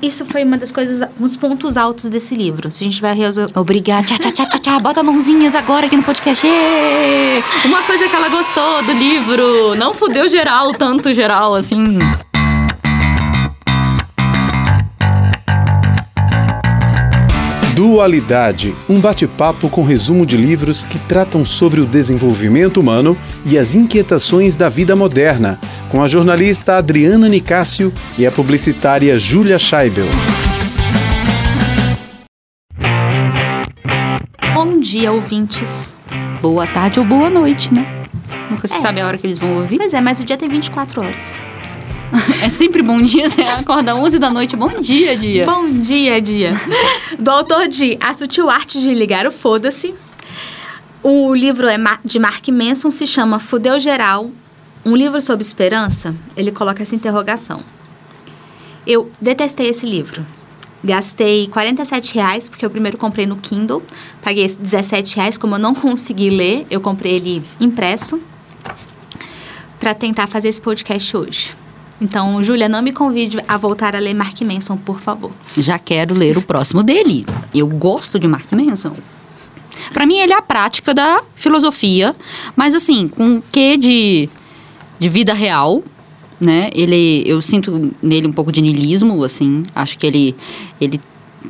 Isso foi uma das coisas, uns pontos altos desse livro. Se a gente vai resolver. Obrigada. Tchau, tchau, tchau, tchau, tchau. Bota mãozinhas agora aqui no podcast. Uma coisa que ela gostou do livro. Não fudeu geral, tanto geral, assim. Dualidade, um bate-papo com resumo de livros que tratam sobre o desenvolvimento humano e as inquietações da vida moderna, com a jornalista Adriana Nicásio e a publicitária Júlia Scheibel. Bom dia, ouvintes. Boa tarde ou boa noite, né? Nunca se É. sabe a hora que eles vão ouvir. Pois é, mas o dia tem 24 horas. É sempre bom dia, você acorda 11 da noite. Bom dia, dia. Bom dia, dia. Do autor de A Sutil Arte de Ligar o Foda-se. O livro é de Mark Manson, se chama Fudeu Geral, um livro sobre esperança. Ele coloca essa interrogação. Eu detestei esse livro. Gastei 47 reais, porque eu primeiro comprei no Kindle. Paguei 17 reais, como eu não consegui ler, eu comprei ele impresso para tentar fazer esse podcast hoje. Então, Júlia, não me convide a voltar a ler Mark Manson, por favor. Já quero ler o próximo dele. Eu gosto de Mark Manson. Pra mim, ele é a prática da filosofia, mas assim, com o quê de, de vida real, né? Ele, eu sinto nele um pouco de niilismo, assim. Acho que ele, ele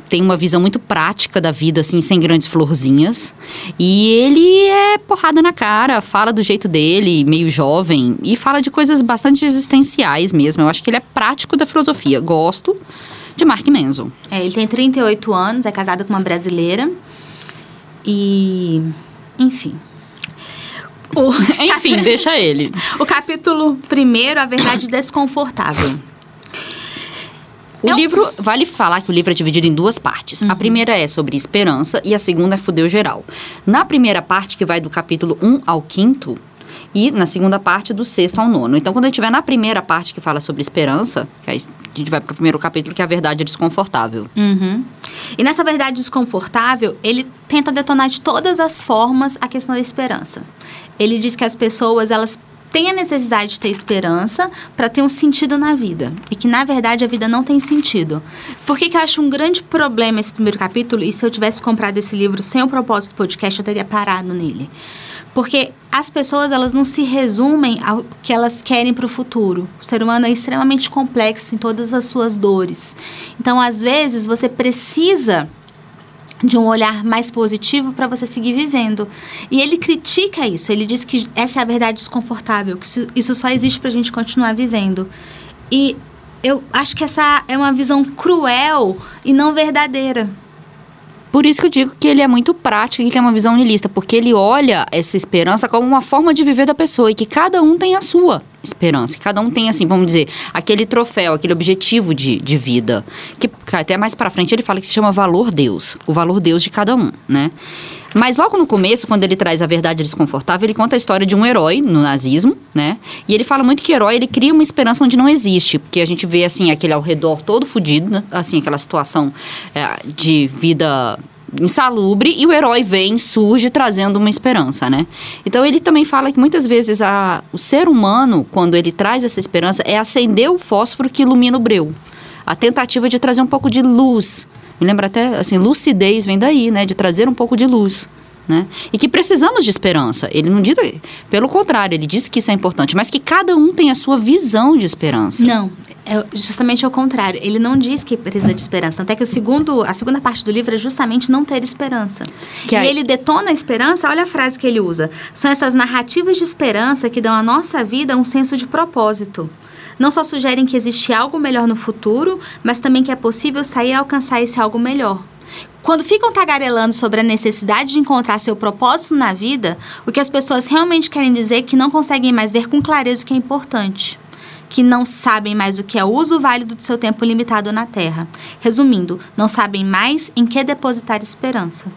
tem uma visão muito prática da vida, assim, sem grandes florzinhas. E ele é porrada na cara, fala do jeito dele, meio jovem, e fala de coisas bastante existenciais mesmo. Eu acho que ele é prático da filosofia. Gosto de Mark Manson. É, ele tem 38 anos, é casado com uma brasileira. E. Enfim. O, Enfim, deixa ele. o capítulo primeiro, a verdade desconfortável. O É um- livro, vale falar que o livro é dividido em duas partes. A primeira é sobre esperança e a segunda é fudeu geral. Na primeira parte, que vai do capítulo 1 ao 5 e na segunda parte, do sexto ao nono. Então, quando a gente estiver na primeira parte que fala sobre esperança, que aí a gente vai para o primeiro capítulo, que é a verdade desconfortável. Uhum. E nessa verdade desconfortável, ele tenta detonar de todas as formas a questão da esperança. Ele diz que as pessoas, elas têm a necessidade de ter esperança para ter um sentido na vida. E que, na verdade, a vida não tem sentido. Por que, que eu acho um grande problema esse primeiro capítulo? E se eu tivesse comprado esse livro sem o propósito do podcast, eu teria parado nele. Porque as pessoas, elas não se resumem ao que elas querem para o futuro. O ser humano é extremamente complexo em todas as suas dores. Então, às vezes, você precisa de um olhar mais positivo para você seguir vivendo. E ele critica isso. Ele diz que essa é a verdade desconfortável, que isso- só existe para a gente continuar vivendo. E eu acho que essa é uma visão cruel e não verdadeira. Por isso que eu digo que ele é muito prático e que tem uma visão niilista, porque ele olha essa esperança como uma forma de viver da pessoa e que cada um tem a sua esperança. que Cada um tem, assim, vamos dizer, aquele troféu, aquele objetivo de, de vida. Que até mais pra frente ele fala que se chama valor Deus. O valor Deus de cada um, né? Mas logo no começo, quando ele traz a verdade desconfortável, ele conta a história de um herói no nazismo, né? E ele fala muito que herói, ele cria uma esperança onde não existe, porque a gente vê assim aquele ao redor todo fudido, né? Assim, aquela situação é, de vida insalubre e o herói vem, surge trazendo uma esperança, né? Então ele também fala que muitas vezes a, o ser humano, quando ele traz essa esperança, é acender o fósforo que ilumina o breu. A tentativa de trazer um pouco de luz. Me lembra até, assim, lucidez vem daí, né? De trazer um pouco de luz. Né? E que precisamos de esperança. Ele não diz, pelo contrário, ele diz que isso é importante, mas que cada um tem a sua visão de esperança. Não, é justamente ao contrário. Ele não diz que precisa de esperança. Até que o segundo, a segunda parte do livro é justamente não ter esperança. Que e aí- ele detona a esperança, olha a frase que ele usa. São essas narrativas de esperança que dão à nossa vida um senso de propósito. Não só sugerem que existe algo melhor no futuro, mas também que é possível sair e alcançar esse algo melhor. Quando ficam tagarelando sobre a necessidade de encontrar seu propósito na vida, o que as pessoas realmente querem dizer é que não conseguem mais ver com clareza o que é importante. Que não sabem mais o que é o uso válido do seu tempo limitado na Terra. Resumindo, não sabem mais em que depositar esperança.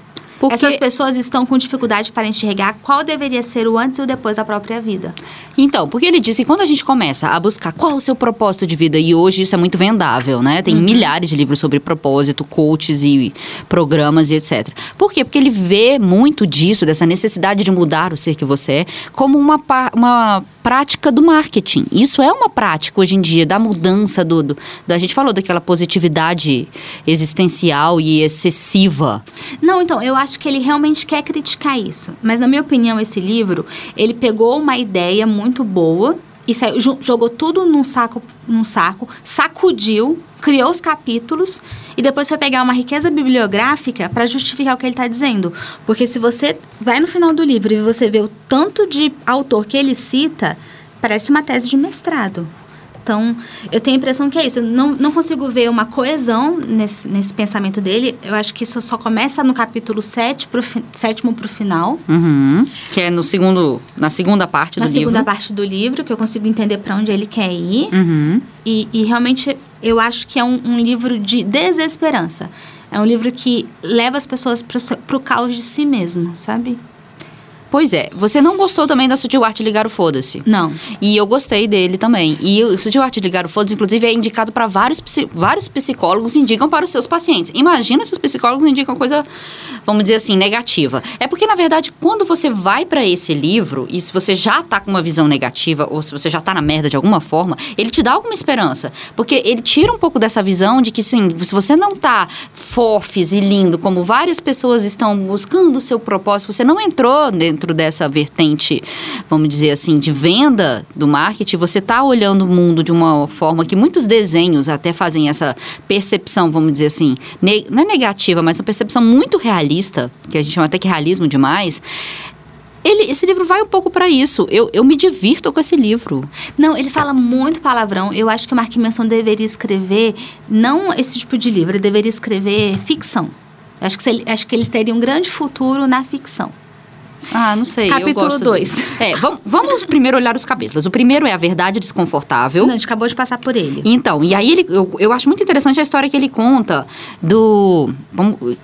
Porque- Essas pessoas estão com dificuldade para enxergar qual deveria ser o antes e o depois da própria vida. Então, porque ele disse que quando a gente começa a buscar qual é o seu propósito de vida, e hoje isso é muito vendável, né? Tem milhares de livros sobre propósito, coaches e programas e etc. Por quê? Porque ele vê muito disso, dessa necessidade de mudar o ser que você é, como uma, uma prática do marketing. Isso é uma prática hoje em dia, da mudança do, do. da- A gente falou daquela positividade existencial e excessiva. Não, então, eu acho que ele realmente quer criticar isso. Mas, na minha opinião, esse livro, ele pegou uma ideia muito boa e saiu- jogou tudo num saco, num saco, sacudiu, criou os capítulos e depois foi pegar uma riqueza bibliográfica para justificar o que ele está dizendo. Porque se você vai no final do livro e você vê o tanto de autor que ele cita, parece uma tese de mestrado. Então, eu tenho a impressão que é isso. Eu não, não consigo ver uma coesão nesse, nesse pensamento dele. Eu acho que isso só começa no capítulo 7 pro, fi- sétimo para o final. Uhum. Que é no segundo, na segunda parte na do segunda livro. parte do livro, que eu consigo entender para onde ele quer ir. Uhum. E, e realmente eu acho que é um, um livro de desesperança. É um livro que leva as pessoas para o caos de si mesmo, sabe? Pois é, você não gostou também da Sutil Arte Ligar o Foda-se. Não. E eu gostei dele também. E o Sutil Arte de Ligar o Foda-se, inclusive, é indicado para vários, vários psicólogos indicam para os seus pacientes. Imagina se os psicólogos indicam coisa, vamos dizer assim, negativa. É porque, na verdade, quando você vai para esse livro, e se você já tá com uma visão negativa, ou se você já tá na merda de alguma forma, ele te dá alguma esperança. Porque ele tira um pouco dessa visão de que, sim, se você não tá fofes e lindo, como várias pessoas estão buscando o seu propósito, você não entrou dentro dessa vertente, vamos dizer assim, de venda do marketing, você tá olhando o mundo de uma forma que muitos desenhos até fazem essa percepção, vamos dizer assim, ne- não é negativa, mas uma percepção muito realista, que a gente chama até que realismo demais. Ele, esse livro vai um pouco para isso. Eu, eu me divirto com esse livro. Não, ele fala muito palavrão. Eu acho que o Mark Manson deveria escrever não esse tipo de livro, ele deveria escrever ficção. Acho que, ele- acho que eles teriam um grande futuro na ficção. Ah, não sei. Capítulo gosto dois. dele. É, vamos, vamos primeiro olhar os capítulos. O primeiro é A Verdade Desconfortável. Não, a gente acabou de passar por ele. Então, e aí ele, eu, eu acho muito interessante a história que ele conta do,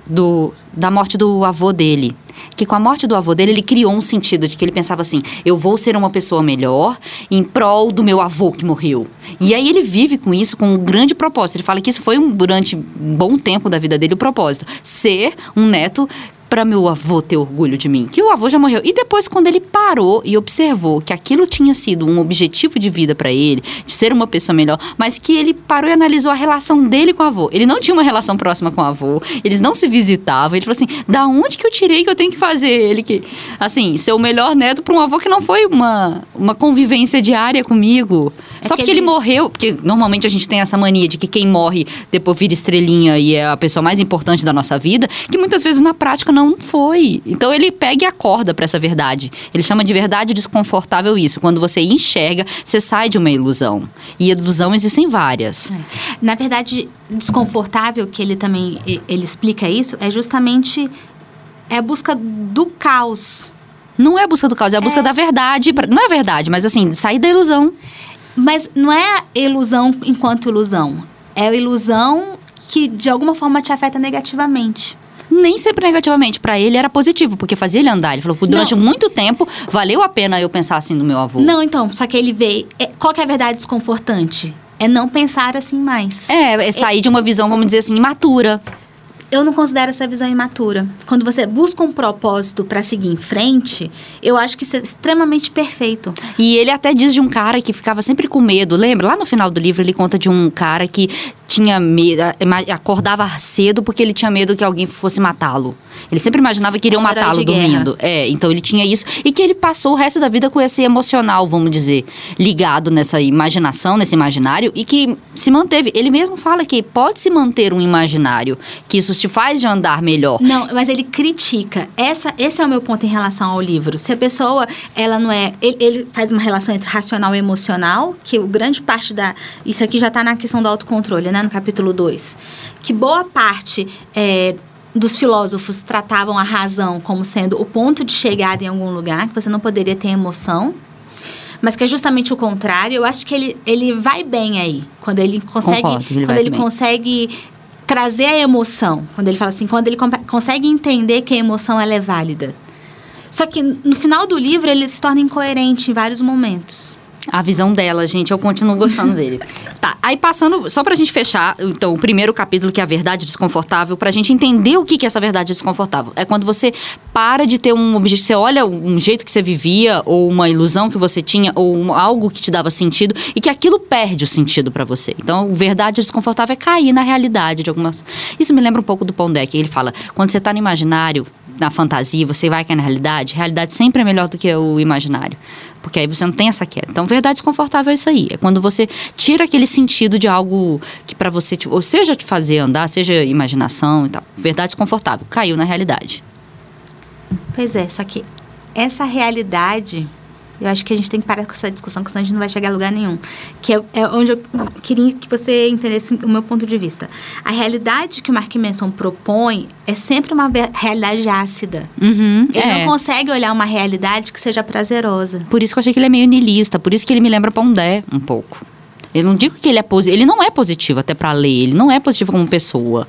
do da morte do avô dele. Que com a morte do avô dele, ele criou um sentido de que ele pensava assim: eu vou ser uma pessoa melhor em prol do meu avô que morreu. E aí ele vive com isso com um grande propósito. Ele fala que isso foi um, durante um bom tempo da vida dele o propósito: ser um neto para meu avô ter orgulho de mim, que o avô já morreu. E depois, quando ele parou e observou que aquilo tinha sido um objetivo de vida para ele, de ser uma pessoa melhor, mas que ele parou e analisou a relação dele com o avô. Ele não tinha uma relação próxima com o avô, eles não se visitavam. Ele falou assim: da onde que eu tirei que eu tenho que fazer ele que, assim, ser o melhor neto para um avô que não foi uma, uma convivência diária comigo? Só porque ele morreu, porque normalmente a gente tem essa mania de que quem morre depois vira estrelinha e é a pessoa mais importante da nossa vida, que muitas vezes na prática não foi. Então ele pega e acorda para essa verdade. Ele chama de verdade desconfortável isso. Quando você enxerga, você sai de uma ilusão. E ilusão existem várias. Na verdade, desconfortável que ele também ele explica isso é justamente é a busca do caos. Não é a busca do caos, é a busca da verdade. Não é verdade, mas assim, sair da ilusão. Mas não é ilusão enquanto ilusão. É a ilusão que de alguma forma te afeta negativamente. Nem sempre negativamente. Pra ele era positivo, porque fazia ele andar. Ele falou, durante Não. muito tempo, valeu a pena eu pensar assim no meu avô. Não, então, só que ele vê. é- qual que é a verdade desconfortante? É não pensar assim mais. É, é sair de uma visão, vamos dizer assim, imatura. Eu não considero essa visão imatura. Quando você busca um propósito para seguir em frente, eu acho que isso é extremamente perfeito. E ele até diz de um cara que ficava sempre com medo. Lembra? Lá no final do livro ele conta de um cara que tinha medo, acordava cedo porque ele tinha medo que alguém fosse matá-lo. Ele sempre imaginava que iriam Um matá-lo dormindo. É, então ele tinha isso. E que ele passou o resto da vida com esse emocional, vamos dizer, ligado nessa imaginação, nesse imaginário, e que se manteve. Ele mesmo fala que pode se manter um imaginário, que isso te faz de andar melhor. Não, mas ele critica. Essa, esse é o meu ponto em relação ao livro. Se a pessoa, ela não é. Ele, ele faz uma relação entre racional e emocional, que o grande parte da. Isso aqui já está na questão do autocontrole, né? No capítulo 2. Que boa parte. é, dos filósofos tratavam a razão como sendo o ponto de chegada em algum lugar, que você não poderia ter emoção. Mas que é justamente o contrário. Eu acho que ele, ele vai bem aí. Quando ele consegue. Concordo, ele quando ele bem. consegue trazer a emoção. Quando ele fala assim, quando ele consegue entender que a emoção ela é válida. Só que no final do livro ele se torna incoerente em vários momentos. A visão dela, gente, eu continuo gostando dele. Tá, aí passando, só pra gente fechar, então, o primeiro capítulo, que é a verdade desconfortável, pra gente entender o que que é essa verdade desconfortável. É quando você para de ter um objetivo, você olha um jeito que você vivia, ou uma ilusão que você tinha, ou um- algo que te dava sentido, e que aquilo perde o sentido pra você. Então, verdade desconfortável é cair na realidade de algumas... Isso me lembra um pouco do Pondé, que ele fala, quando você tá no imaginário, na fantasia, você vai cair na realidade, a realidade sempre é melhor do que o imaginário. Porque aí você não tem essa queda. Então, verdade desconfortável é isso aí. É quando você tira aquele sentido de algo que pra você, tipo, ou seja te fazer andar, seja imaginação e tal. Verdade desconfortável. Caiu na realidade. Pois é, só que essa realidade, eu acho que a gente tem que parar com essa discussão, porque senão a gente não vai chegar a lugar nenhum. Que é, é onde eu queria que você entendesse o meu ponto de vista. A realidade que o Mark Manson propõe é sempre uma realidade ácida. Uhum, Ele é. não consegue olhar uma realidade que seja prazerosa. Por isso que eu achei que ele é meio niilista. Por isso que ele me lembra Pondé um pouco. Eu não digo que ele é positivo. Ele não é positivo até pra ler. Ele não é positivo como pessoa.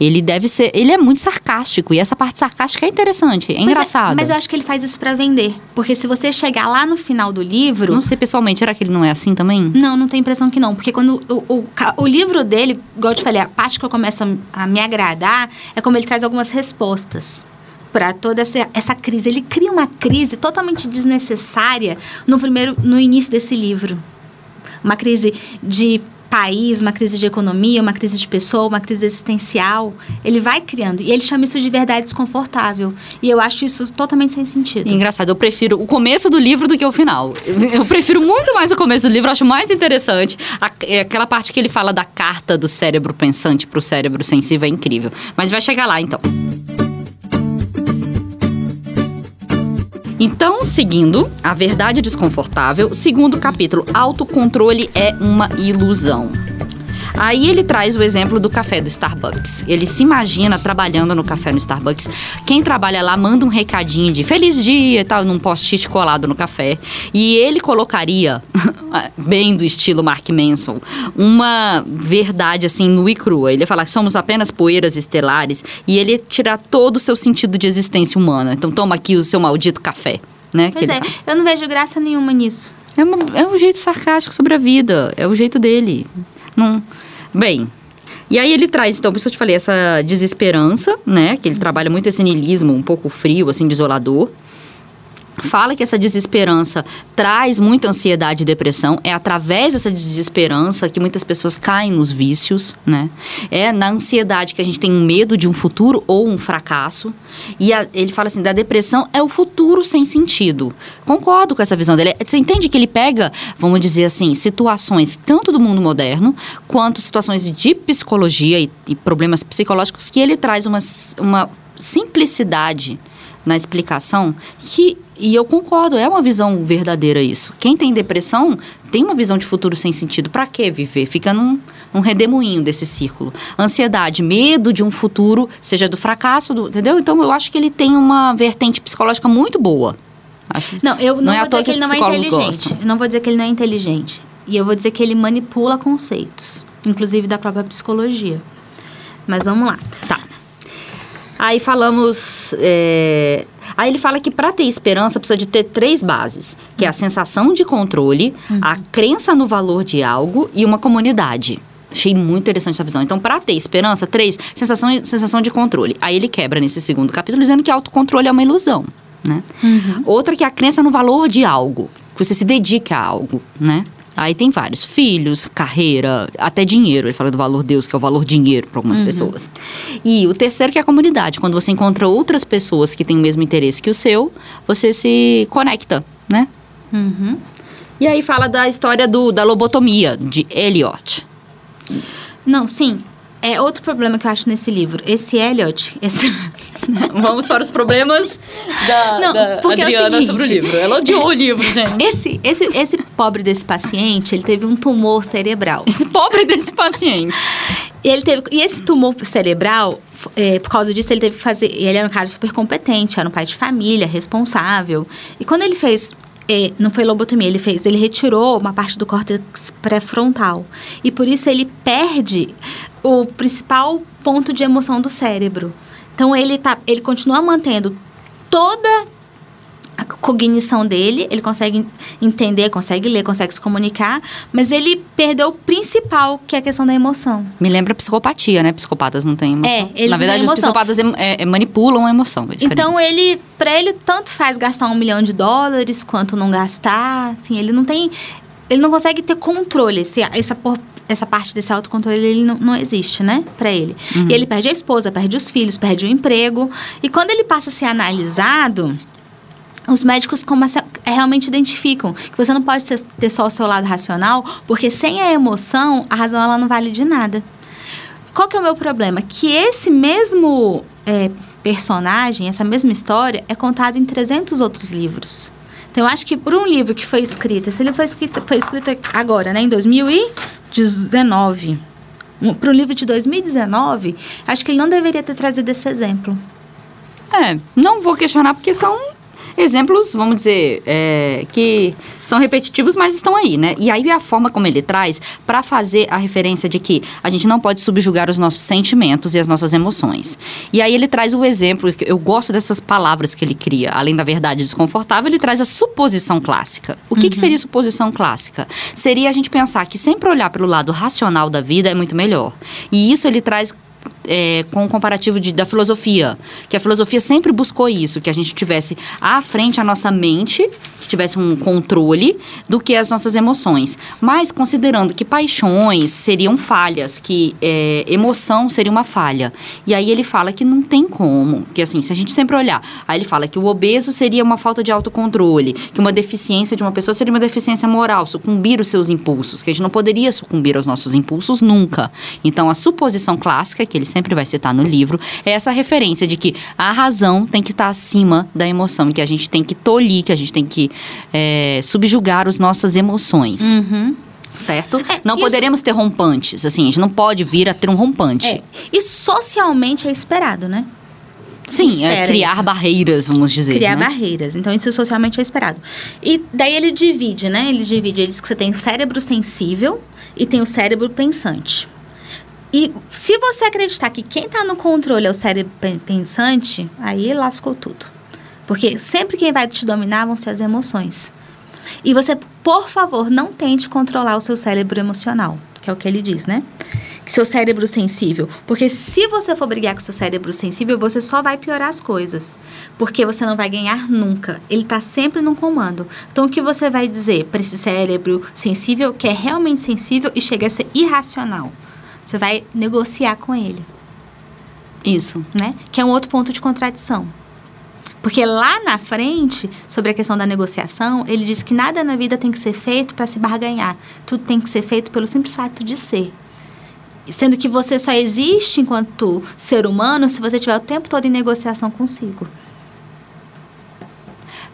Ele deve ser. Ele é muito sarcástico. E essa parte sarcástica é interessante. É engraçada. mas eu acho que ele faz isso pra vender. Porque se você chegar lá no final do livro. Não sei pessoalmente, será que ele não é assim também? Não, não tenho impressão que não. Porque quando o, o, o livro dele, igual eu te falei, a parte que eu começo a, a me agradar é como ele traz algumas respostas para toda essa, essa crise. Ele cria uma crise totalmente desnecessária no primeiro, no início desse livro. Uma crise de país, uma crise de economia, uma crise de pessoa, uma crise existencial. Ele vai criando. E ele chama isso de verdade desconfortável. E eu acho isso totalmente sem sentido. Engraçado, eu prefiro o começo do livro do que o final. Eu prefiro muito mais o começo do livro, acho mais interessante. É aquela parte que ele fala da carta do cérebro pensante pro cérebro sensível é incrível. Mas vai chegar lá então. Então, seguindo, a verdade desconfortável, segundo capítulo, autocontrole é uma ilusão. Aí ele traz o exemplo do café do Starbucks. Ele se imagina trabalhando no café no Starbucks. Quem trabalha lá manda um recadinho de feliz dia e tal, num post-it colado no café. E ele colocaria, bem do estilo Mark Manson, uma verdade assim nua e crua. Ele ia falar que somos apenas poeiras estelares e ele ia tirar todo o seu sentido de existência humana. Então toma aqui o seu maldito café. Né? Pois é, eu não vejo graça nenhuma nisso. É, uma- é um jeito sarcástico sobre a vida. É o jeito dele. Não... Bem. E aí ele traz, então, por isso eu te falei, essa desesperança, né? Que ele trabalha muito esse niilismo um pouco frio, assim, desolador. Fala que essa desesperança traz muita ansiedade e depressão. É através dessa desesperança que muitas pessoas caem nos vícios, né? É na ansiedade que a gente tem um medo de um futuro ou um fracasso. E a- ele fala assim: da depressão é o futuro sem sentido. Concordo com essa visão dele. Você entende que ele pega, vamos dizer assim, situações tanto do mundo moderno quanto situações de psicologia e, e problemas psicológicos que ele traz uma, uma simplicidade na explicação que e eu concordo, é uma visão verdadeira isso. Quem tem depressão tem uma visão de futuro sem sentido. Pra que viver? Fica num, num redemoinho desse círculo. Ansiedade, medo de um futuro, seja do fracasso, do, entendeu? Então eu acho que ele tem uma vertente psicológica muito boa. Acho- Não, eu não, Não é vou dizer que que ele não é inteligente. gostam. Eu não vou dizer que ele não é inteligente. E eu vou dizer que ele manipula conceitos, inclusive da própria psicologia. Mas vamos lá. Tá. Aí falamos. é, Aí ele fala que para ter esperança precisa de ter três bases, que é a sensação de controle, a crença no valor de algo e uma comunidade. Achei muito interessante essa visão. Então, para ter esperança, três, sensação, sensação de controle. Aí ele quebra nesse segundo capítulo dizendo que autocontrole é uma ilusão, né? Outra que é a crença no valor de algo, que você se dedica a algo, né? Aí tem vários, filhos, carreira, até dinheiro. Ele fala do valor Deus, que é o valor dinheiro para algumas pessoas. E o terceiro que é a comunidade. Quando você encontra outras pessoas que têm o mesmo interesse que o seu, você se conecta, né? Uhum. E aí fala da história do, da lobotomia, de Eliot. Não, sim. É outro problema que eu acho nesse livro. Esse Elliot, esse... Vamos para os problemas da, Não, da porque é o Adriana seguinte- sobre o livro. Ela odiou o livro, gente. esse, esse, esse pobre desse paciente, ele teve um tumor cerebral. Esse pobre desse paciente. E ele teve e esse tumor cerebral, é, por causa disso, ele teve que fazer. Ele era um cara super competente, era um pai de família, responsável. E quando ele fez. É, não foi lobotomia, ele fez. Ele retirou uma parte do córtex pré-frontal. E por isso ele perde o principal ponto de emoção do cérebro. Então ele, tá, ele continua mantendo toda a cognição dele, ele consegue entender, consegue ler, consegue se comunicar, mas ele perdeu o principal, que é a questão da emoção. Me lembra psicopatia, né? Psicopatas não têm emoção. É, ele Na verdade, os psicopatas é, é, manipulam a emoção. É. Então ele, para ele tanto faz gastar um milhão de dólares quanto não gastar, assim, ele não tem, ele não consegue ter controle, esse, essa essa parte desse autocontrole ele não, não existe, né, Pra ele. E ele perde a esposa, perde os filhos, perde o emprego. E quando ele passa a ser analisado, os médicos começam, é, realmente identificam que você não pode ter, só o seu lado racional, porque sem a emoção, a razão ela não vale de nada. Qual que é o meu problema? Que esse mesmo é, personagem, essa mesma história, é contado em 300 outros livros. Então, eu acho que por um livro que foi escrito, esse livro foi escrito, foi escrito agora, né, em 2019, para um livro de 2019, acho que ele não deveria ter trazido esse exemplo. É, não vou questionar porque são exemplos, vamos dizer, é, que são repetitivos, mas estão aí, né? E aí a forma como ele traz para fazer a referência de que a gente não pode subjugar os nossos sentimentos e as nossas emoções. E aí ele traz o exemplo, eu gosto dessas palavras que ele cria, além da verdade desconfortável, ele traz a suposição clássica. O que, que seria suposição clássica? Seria a gente pensar que sempre olhar pelo lado racional da vida é muito melhor. E isso ele traz é, com o comparativo de- da filosofia, que a filosofia sempre buscou isso, que a gente tivesse à frente a nossa mente, que tivesse um controle do que as nossas emoções. Mas considerando que paixões seriam falhas, que é, emoção seria uma falha. E aí ele fala que não tem como, que assim, se a gente sempre olhar, aí ele fala que o obeso seria uma falta de autocontrole, que uma deficiência de uma pessoa seria uma deficiência moral, sucumbir os seus impulsos, que a gente não poderia sucumbir aos nossos impulsos nunca. Então a suposição clássica, que ele sempre vai citar no livro, é essa referência de que a razão tem que estar acima da emoção, que a gente tem que tolir, que a gente tem que é, subjugar as nossas emoções. Certo? É, não isso- poderemos ter rompantes, assim, a gente não pode vir a ter um rompante. É. E socialmente é esperado, né? Sim, é criar isso. barreiras, vamos dizer. criar né? barreiras. Então, isso socialmente é esperado. E daí ele divide, né? Ele divide, ele diz que você tem o cérebro sensível e tem o cérebro pensante. E se você acreditar que quem está no controle é o cérebro pen- pensante, aí lascou tudo. Porque sempre quem vai te dominar vão ser as emoções. E você, por favor, não tente controlar o seu cérebro emocional, que é o que ele diz, né? Seu cérebro sensível. Porque se você for brigar com seu cérebro sensível, você só vai piorar as coisas. Porque você não vai ganhar nunca. Ele está sempre no comando. Então, o que você vai dizer para esse cérebro sensível, que é realmente sensível e chega a ser irracional? Você vai negociar com ele Isso. né? Que é um outro ponto de contradição. Porque lá na frente, sobre a questão da negociação, ele diz que nada na vida tem que ser feito para se barganhar. Tudo tem que ser feito pelo simples fato de ser. Sendo que você só existe enquanto ser humano se você estiver o tempo todo em negociação consigo.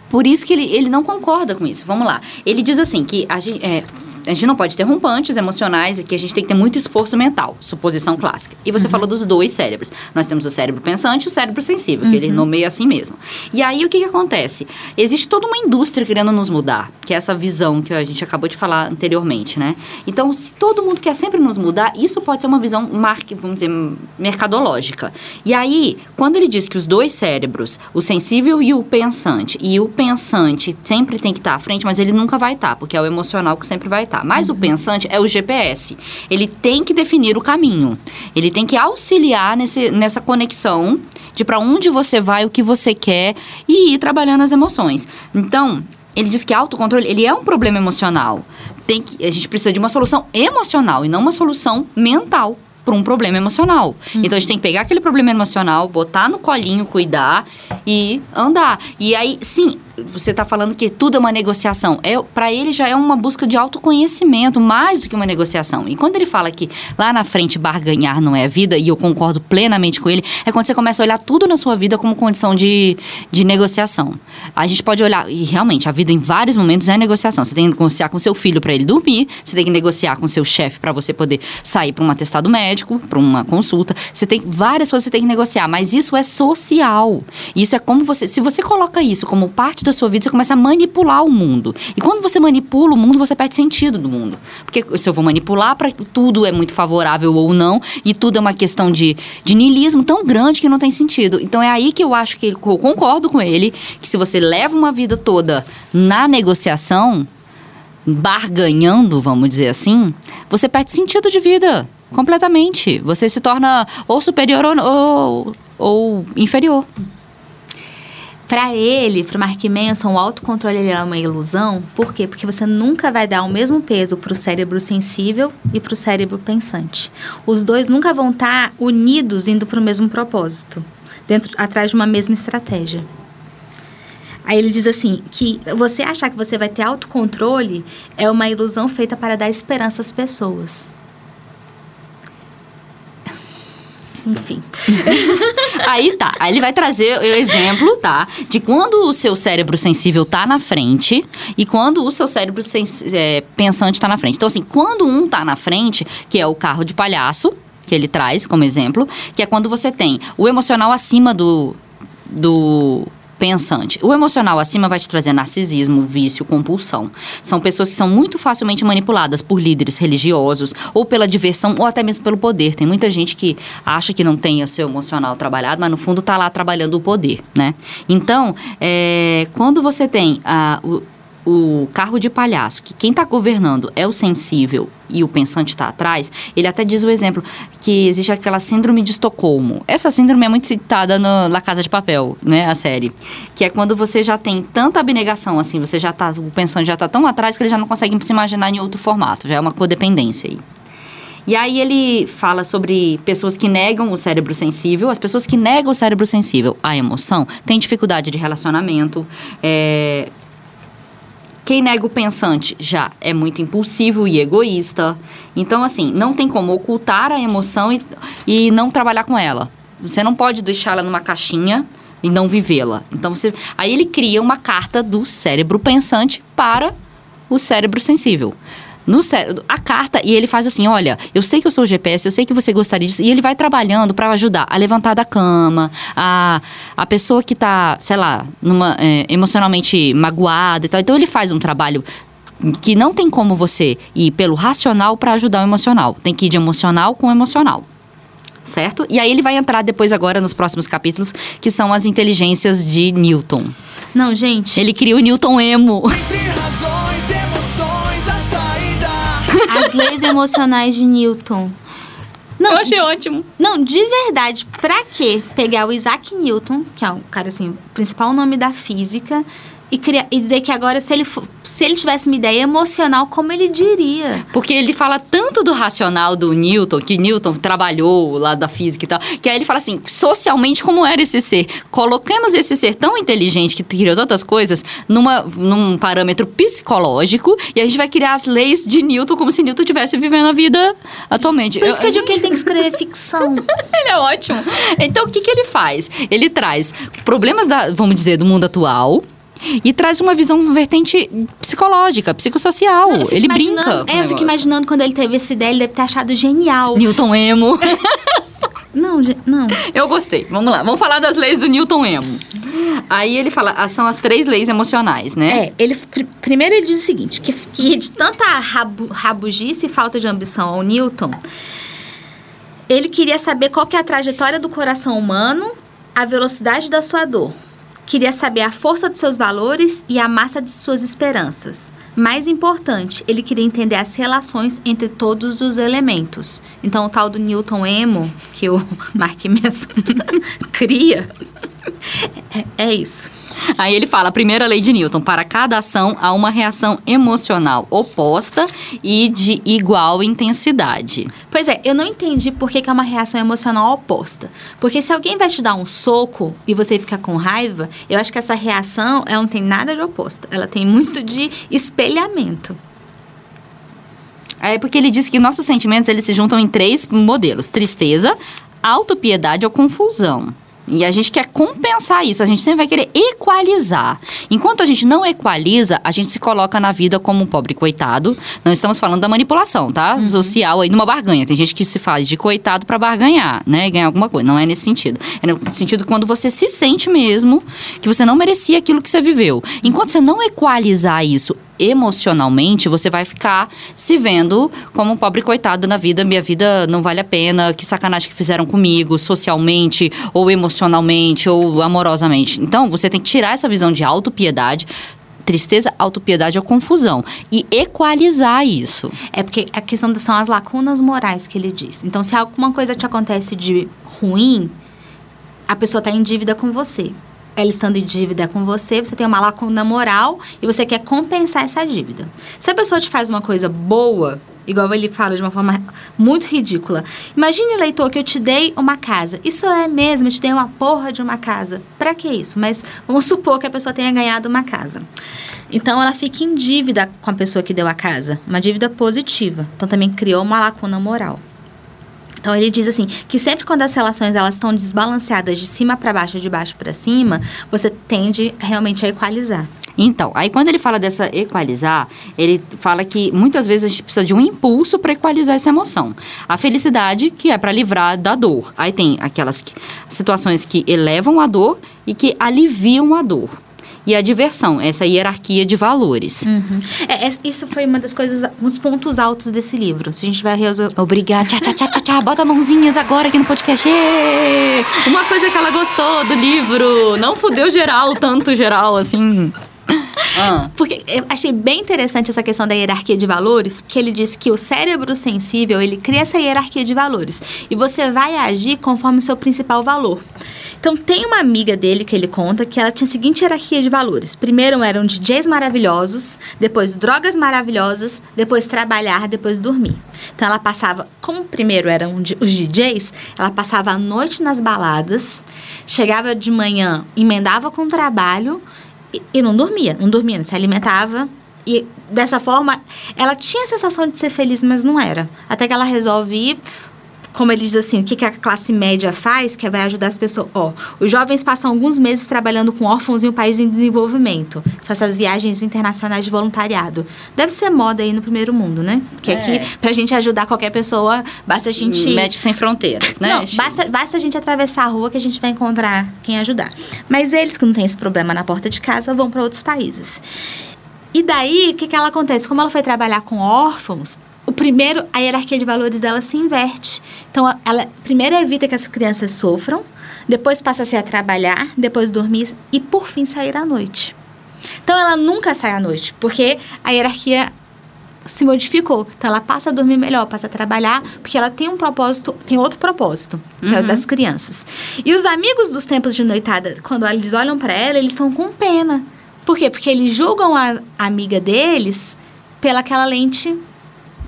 Por isso que ele, ele não concorda com isso. Vamos lá. Ele diz assim que a gente, é, a gente não pode ter rompantes emocionais e que a gente tem que ter muito esforço mental. Suposição clássica. E você falou dos dois cérebros. Nós temos o cérebro pensante e o cérebro sensível, que ele nomeia assim mesmo. E aí o que, que acontece? Existe toda uma indústria querendo nos mudar, que é essa visão que a gente acabou de falar anteriormente, né? Então, se todo mundo quer sempre nos mudar, isso pode ser uma visão, marque, vamos dizer, mercadológica. E aí, quando ele diz que os dois cérebros, o sensível e o pensante, e o pensante sempre tem que estar à frente, mas ele nunca vai estar, porque é o emocional que sempre vai estar. Mas o pensante é o GPS. Ele tem que definir o caminho. Ele tem que auxiliar nesse, nessa conexão de para onde você vai, o que você quer e ir trabalhando as emoções. Então, ele diz que autocontrole, ele é um problema emocional. Tem que, a gente precisa de uma solução emocional e não uma solução mental para um problema emocional. Então a gente tem que pegar aquele problema emocional, botar no colinho, cuidar e andar. E aí, sim, você está falando que tudo é uma negociação. É, para ele já é uma busca de autoconhecimento, mais do que uma negociação. E quando ele fala que lá na frente barganhar não é a vida, e eu concordo plenamente com ele, é quando você começa a olhar tudo na sua vida como condição de, de negociação. A gente pode olhar, e realmente, a vida em vários momentos é negociação. Você tem que negociar com seu filho para ele dormir, você tem que negociar com seu chefe para você poder sair para um atestado médico, para uma consulta. Você tem várias coisas que você tem que negociar, mas isso é social. Isso é como você, se você coloca isso como parte da da sua vida, você começa a manipular o mundo. E quando você manipula o mundo, você perde sentido do mundo. Porque se eu vou manipular para tudo é muito favorável ou não, e tudo é uma questão de, de niilismo tão grande que não tem sentido. Então é aí que eu acho que eu concordo com ele, que se você leva uma vida toda na negociação, barganhando, vamos dizer assim, você perde sentido de vida completamente. Você se torna ou superior ou, ou, ou inferior. Para ele, para Mark Manson, o autocontrole é uma ilusão. Por quê? Porque você nunca vai dar o mesmo peso para o cérebro sensível e para o cérebro pensante. Os dois nunca vão estar tá unidos indo para o mesmo propósito, dentro atrás de uma mesma estratégia. Aí ele diz assim que você achar que você vai ter autocontrole é uma ilusão feita para dar esperança às pessoas. Enfim. Aí tá. Aí ele vai trazer o exemplo, tá? De quando o seu cérebro sensível tá na frente e quando o seu cérebro é, pensante tá na frente. Então, assim, quando um tá na frente, que é o carro de palhaço, que ele traz como exemplo, que é quando você tem o emocional acima do, do pensante. O emocional acima vai te trazer narcisismo, vício, compulsão. São pessoas que são muito facilmente manipuladas por líderes religiosos, ou pela diversão, ou até mesmo pelo poder. Tem muita gente que acha que não tem o seu emocional trabalhado, mas no fundo está lá trabalhando o poder, né? Então, é, quando você tem a, o, o carro de palhaço, que quem está governando é o sensível e o pensante está atrás, ele até diz o exemplo que existe aquela síndrome de Estocolmo. Essa síndrome é muito citada no La Casa de Papel, né, a série, que é quando você já tem tanta abnegação, assim, você já tá, o pensante já está tão atrás que ele já não consegue se imaginar em outro formato, já é uma codependência aí. E aí ele fala sobre pessoas que negam o cérebro sensível. As pessoas que negam o cérebro sensível à emoção têm dificuldade de relacionamento, é, quem nega o pensante já é muito impulsivo e egoísta. Então, assim, não tem como ocultar a emoção e, e não trabalhar com ela. Você não pode deixá-la numa caixinha e não vivê-la. Então, você, aí ele cria uma carta do cérebro pensante para o cérebro sensível no a carta e ele faz assim, olha, eu sei que eu sou o GPS, eu sei que você gostaria disso, e ele vai trabalhando para ajudar a levantar da cama, a, a pessoa que está, sei lá, numa, é, emocionalmente magoada e tal. Então ele faz um trabalho que não tem como você ir pelo racional para ajudar o emocional. Tem que ir de emocional com emocional. Certo? E aí ele vai entrar depois agora nos próximos capítulos, que são as inteligências de Newton. Não, gente. Ele cria o Newton emo. As leis emocionais de Newton. Não, Eu achei de, ótimo. Não, de verdade, pra que pegar o Isaac Newton, que é o cara assim, o principal nome da física, e, criar, e dizer que agora, se ele, se ele tivesse uma ideia emocional, como ele diria? Porque ele fala tanto do racional do Newton, que Newton trabalhou lá da física e tal, que aí ele fala assim, socialmente, como era esse ser? Coloquemos esse ser tão inteligente, que criou tantas coisas, numa, num parâmetro psicológico, e a gente vai criar as leis de Newton como se Newton estivesse vivendo a vida atualmente. Por isso que eu digo que ele tem que escrever ficção. ele é ótimo. Então, o que, que ele faz? Ele traz problemas, da, vamos dizer, do mundo atual, e traz uma visão vertente psicológica, psicossocial. Não, ele brinca. É, eu fico imaginando quando ele teve essa ideia, ele deve ter achado genial. Newton Emo. não, não. Eu gostei. Vamos lá, vamos falar das leis do Newton Emo. Aí ele fala, ah, são as três leis emocionais, né? É, ele pr primeiro ele diz o seguinte, que, que de tanta rabu, rabugice e falta de ambição ao Newton, ele queria saber qual que é a trajetória do coração humano, a velocidade da sua dor Queria saber a força dos seus valores e a massa de suas esperanças. Mais importante, ele queria entender as relações entre todos os elementos. Então, o tal do Newton Emo, que o Mark Manson cria, é, é isso. Aí ele fala, a primeira lei de Newton, para cada ação há uma reação emocional oposta e de igual intensidade. Pois é, eu não entendi por que, que é uma reação emocional oposta. Porque se alguém vai te dar um soco e você fica com raiva, eu acho que essa reação ela não tem nada de oposto. Ela tem muito de espelhamento. É porque ele diz que nossos sentimentos eles se juntam em três modelos: tristeza, autopiedade ou confusão. E a gente quer compensar isso, a gente sempre vai querer equalizar. Enquanto a gente não equaliza, a gente se coloca na vida como um pobre coitado. Não estamos falando da manipulação, tá? Uhum. Social aí, numa barganha. Tem gente que se faz de coitado para barganhar, né? E ganhar alguma coisa. Não é nesse sentido. É no sentido quando você se sente mesmo que você não merecia aquilo que você viveu. Enquanto você não equalizar isso emocionalmente, você vai ficar se vendo como um pobre coitado na vida. Minha vida não vale a pena, que sacanagem que fizeram comigo, socialmente, ou emocionalmente, ou amorosamente. Então, você tem que tirar essa visão de autopiedade. Tristeza, autopiedade ou confusão. E equalizar isso. É porque a questão são as lacunas morais que ele diz. Então, se alguma coisa te acontece de ruim, a pessoa está em dívida com você. Ela estando em dívida com você, você tem uma lacuna moral e você quer compensar essa dívida. Se a pessoa te faz uma coisa boa, igual ele fala de uma forma muito ridícula. Imagine, leitor, que eu te dei uma casa. Isso é mesmo, eu te dei uma porra de uma casa. Para que isso? Mas vamos supor que a pessoa tenha ganhado uma casa. Então ela fica em dívida com a pessoa que deu a casa, uma dívida positiva. Então também criou uma lacuna moral. Então ele diz assim que sempre quando as relações elas estão desbalanceadas de cima para baixo, de baixo para cima, você tende realmente a equalizar. Então, aí quando ele fala dessa equalizar, ele fala que muitas vezes a gente precisa de um impulso para equalizar essa emoção. A felicidade, que é para livrar da dor. Aí tem aquelas que, situações que elevam a dor e que aliviam a dor e a diversão, essa hierarquia de valores. Uhum. É, é, isso foi uma das coisas, uns pontos altos desse livro. Se a gente vai resolver. Obrigada. Tchau, tchau, tchau, tchau, tchau. Bota mãozinhas agora aqui no podcast. Êêê! Uma coisa que ela gostou do livro. Não fudeu geral, tanto geral, assim. Ah. Porque eu achei bem interessante essa questão da hierarquia de valores, porque ele diz que o cérebro sensível, ele cria essa hierarquia de valores. E você vai agir conforme o seu principal valor. Então, tem uma amiga dele que ele conta que ela tinha a seguinte hierarquia de valores. Primeiro eram DJs maravilhosos, depois drogas maravilhosas, depois trabalhar, depois dormir. Então, ela passava, como primeiro eram os DJs, ela passava a noite nas baladas, chegava de manhã, emendava com o trabalho e, e não dormia. Não dormia, não se alimentava, e dessa forma, ela tinha a sensação de ser feliz, mas não era. Até que ela resolve ir como ele diz assim, o que, que a classe média faz, que vai ajudar as pessoas. Ó, os jovens passam alguns meses trabalhando com órfãos em um país em desenvolvimento. São essas viagens internacionais de voluntariado. Deve ser moda aí no primeiro mundo, né? Porque é. aqui, pra gente ajudar qualquer pessoa, basta a gente. Médicos sem fronteiras, né? Não, basta, basta a gente atravessar a rua que a gente vai encontrar quem ajudar. Mas eles que não têm esse problema na porta de casa vão para outros países. E daí, o que, que ela acontece? Como ela foi trabalhar com órfãos, o primeiro, a hierarquia de valores dela se inverte. Então, ela primeiro evita que as crianças sofram, depois passa a trabalhar, depois dormir e, por fim, sair à noite. Então, ela nunca sai à noite, porque a hierarquia se modificou. Então, ela passa a dormir melhor, passa a trabalhar, porque ela tem um propósito, tem outro propósito, que uhum. é o das crianças. E os amigos dos tempos de noitada, quando eles olham para ela, eles estão com pena. Por quê? Porque eles julgam a amiga deles pelaquela lente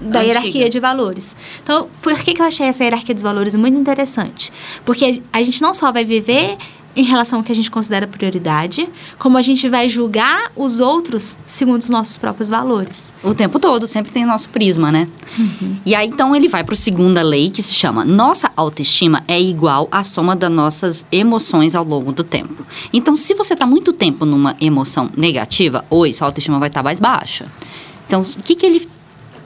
da Antiga. hierarquia de valores. Então, por que, que eu achei essa hierarquia dos valores muito interessante? Porque a gente não só vai viver em relação ao que a gente considera prioridade, como a gente vai julgar os outros segundo os nossos próprios valores. O tempo todo, sempre tem o nosso prisma, né? Uhum. E aí, então, ele vai para a segunda lei, que se chama Nossa autoestima é igual à soma das nossas emoções ao longo do tempo. Então, se você está muito tempo numa emoção negativa, oi, sua autoestima vai estar tá mais baixa. Então, o que, que ele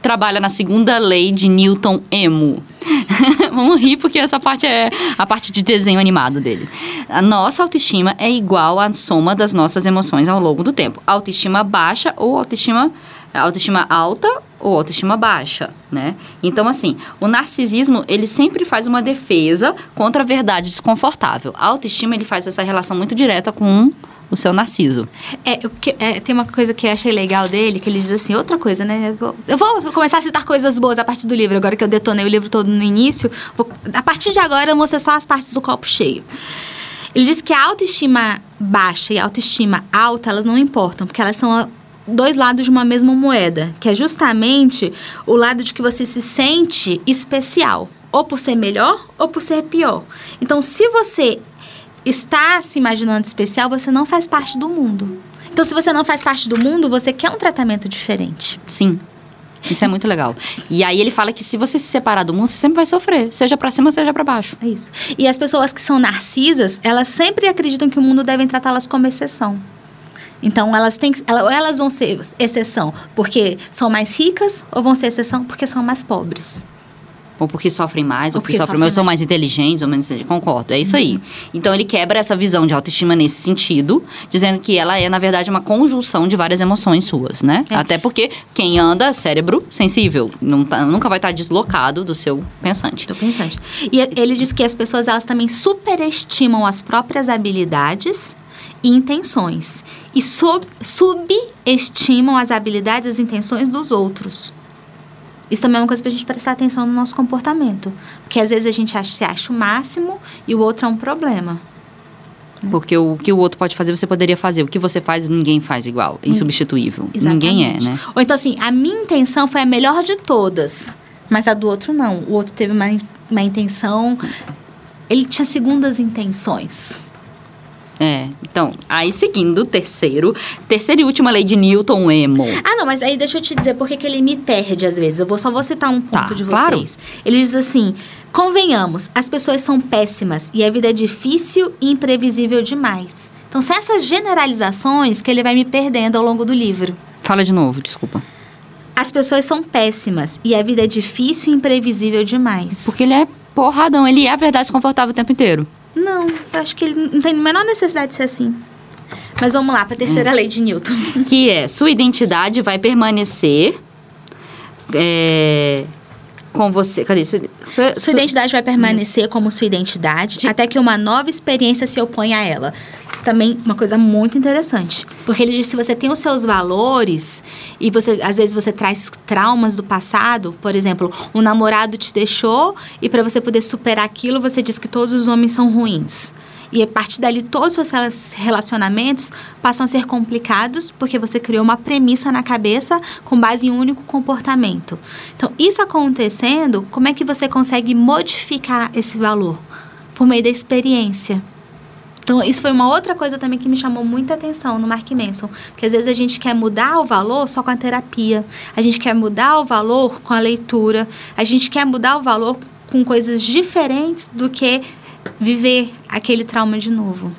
trabalha na segunda lei de Newton Emo. Vamos rir porque essa parte é a parte de desenho animado dele. A nossa autoestima é igual à soma das nossas emoções ao longo do tempo. Autoestima baixa ou autoestima autoestima alta ou autoestima baixa, né? Então, assim, o narcisismo, ele sempre faz uma defesa contra a verdade desconfortável. A autoestima, ele faz essa relação muito direta com o seu narciso. É, é, tem uma coisa que eu achei legal dele, que ele diz assim, outra coisa, né? Eu vou, eu vou começar a citar coisas boas a partir do livro, agora que eu detonei o livro todo no início. Vou, a partir de agora eu vou ser só as partes do copo cheio. Ele diz que a autoestima baixa e a autoestima alta, elas não importam, porque elas são dois lados de uma mesma moeda, que é justamente o lado de que você se sente especial, ou por ser melhor ou por ser pior. Então, se você está se imaginando especial, você não faz parte do mundo. Então, se você não faz parte do mundo, você quer um tratamento diferente. Sim. Isso é muito legal. E aí ele fala que se você se separar do mundo, você sempre vai sofrer, seja para cima, seja para baixo. É isso. E as pessoas que são narcisas, elas sempre acreditam que o mundo deve tratá-las como exceção. Então elas têm elas vão ser exceção porque são mais ricas ou vão ser exceção porque são mais pobres. Ou porque sofrem mais, ou, ou porque, sofrem mais. São mais inteligentes ou menos inteligentes. Concordo, é isso uhum. aí. Então ele quebra essa visão de autoestima nesse sentido, dizendo que ela é, na verdade, uma conjunção de várias emoções suas, né? É. Até porque quem anda, cérebro sensível, tá, nunca vai estar deslocado do seu pensante. Do pensante. E ele diz que as pessoas, elas também superestimam as próprias habilidades e intenções. E sub, subestimam as habilidades e intenções dos outros. Isso também é uma coisa para a gente prestar atenção no nosso comportamento. Porque às vezes a gente acha, se acha o máximo e o outro é um problema. Porque o que o outro pode fazer, você poderia fazer. O que você faz, ninguém faz igual. É insubstituível. Exatamente. Ninguém é, né? Ou então, assim, a minha intenção foi a melhor de todas. Mas a do outro não. O outro teve uma, uma intenção. Ele tinha segundas intenções. É, então, aí seguindo o terceiro, terceira e última lei de Newton emo. Ah, não, mas aí deixa eu te dizer por que ele me perde às vezes. Eu vou só vou citar um ponto tá, de vocês. Claro. Ele diz assim: convenhamos, as pessoas são péssimas e a vida é difícil e imprevisível demais. Então, são essas generalizações que ele vai me perdendo ao longo do livro. Fala de novo, desculpa. As pessoas são péssimas e a vida é difícil e imprevisível demais. Porque ele é porradão, ele é a verdade desconfortável o tempo inteiro. Não, eu acho que ele não tem a menor necessidade de ser assim. Mas vamos lá para a terceira hum. lei de Newton. Que é, sua identidade vai permanecer é, com você. Cadê? Sua, sua, sua identidade vai permanecer isso. como sua identidade de... até que uma nova experiência se oponha a ela. Também uma coisa muito interessante. Porque ele diz se você tem os seus valores e você às vezes você traz traumas do passado, por exemplo, um namorado te deixou e para você poder superar aquilo, você diz que todos os homens são ruins. E a partir dali, todos os seus relacionamentos passam a ser complicados porque você criou uma premissa na cabeça com base em um único comportamento. Então, isso acontecendo, como é que você consegue modificar esse valor? Por meio da experiência. Então, isso foi uma outra coisa também que me chamou muita atenção no Mark Manson. Porque às vezes a gente quer mudar o valor só com a terapia. A gente quer mudar o valor com a leitura. A gente quer mudar o valor com coisas diferentes do que viver aquele trauma de novo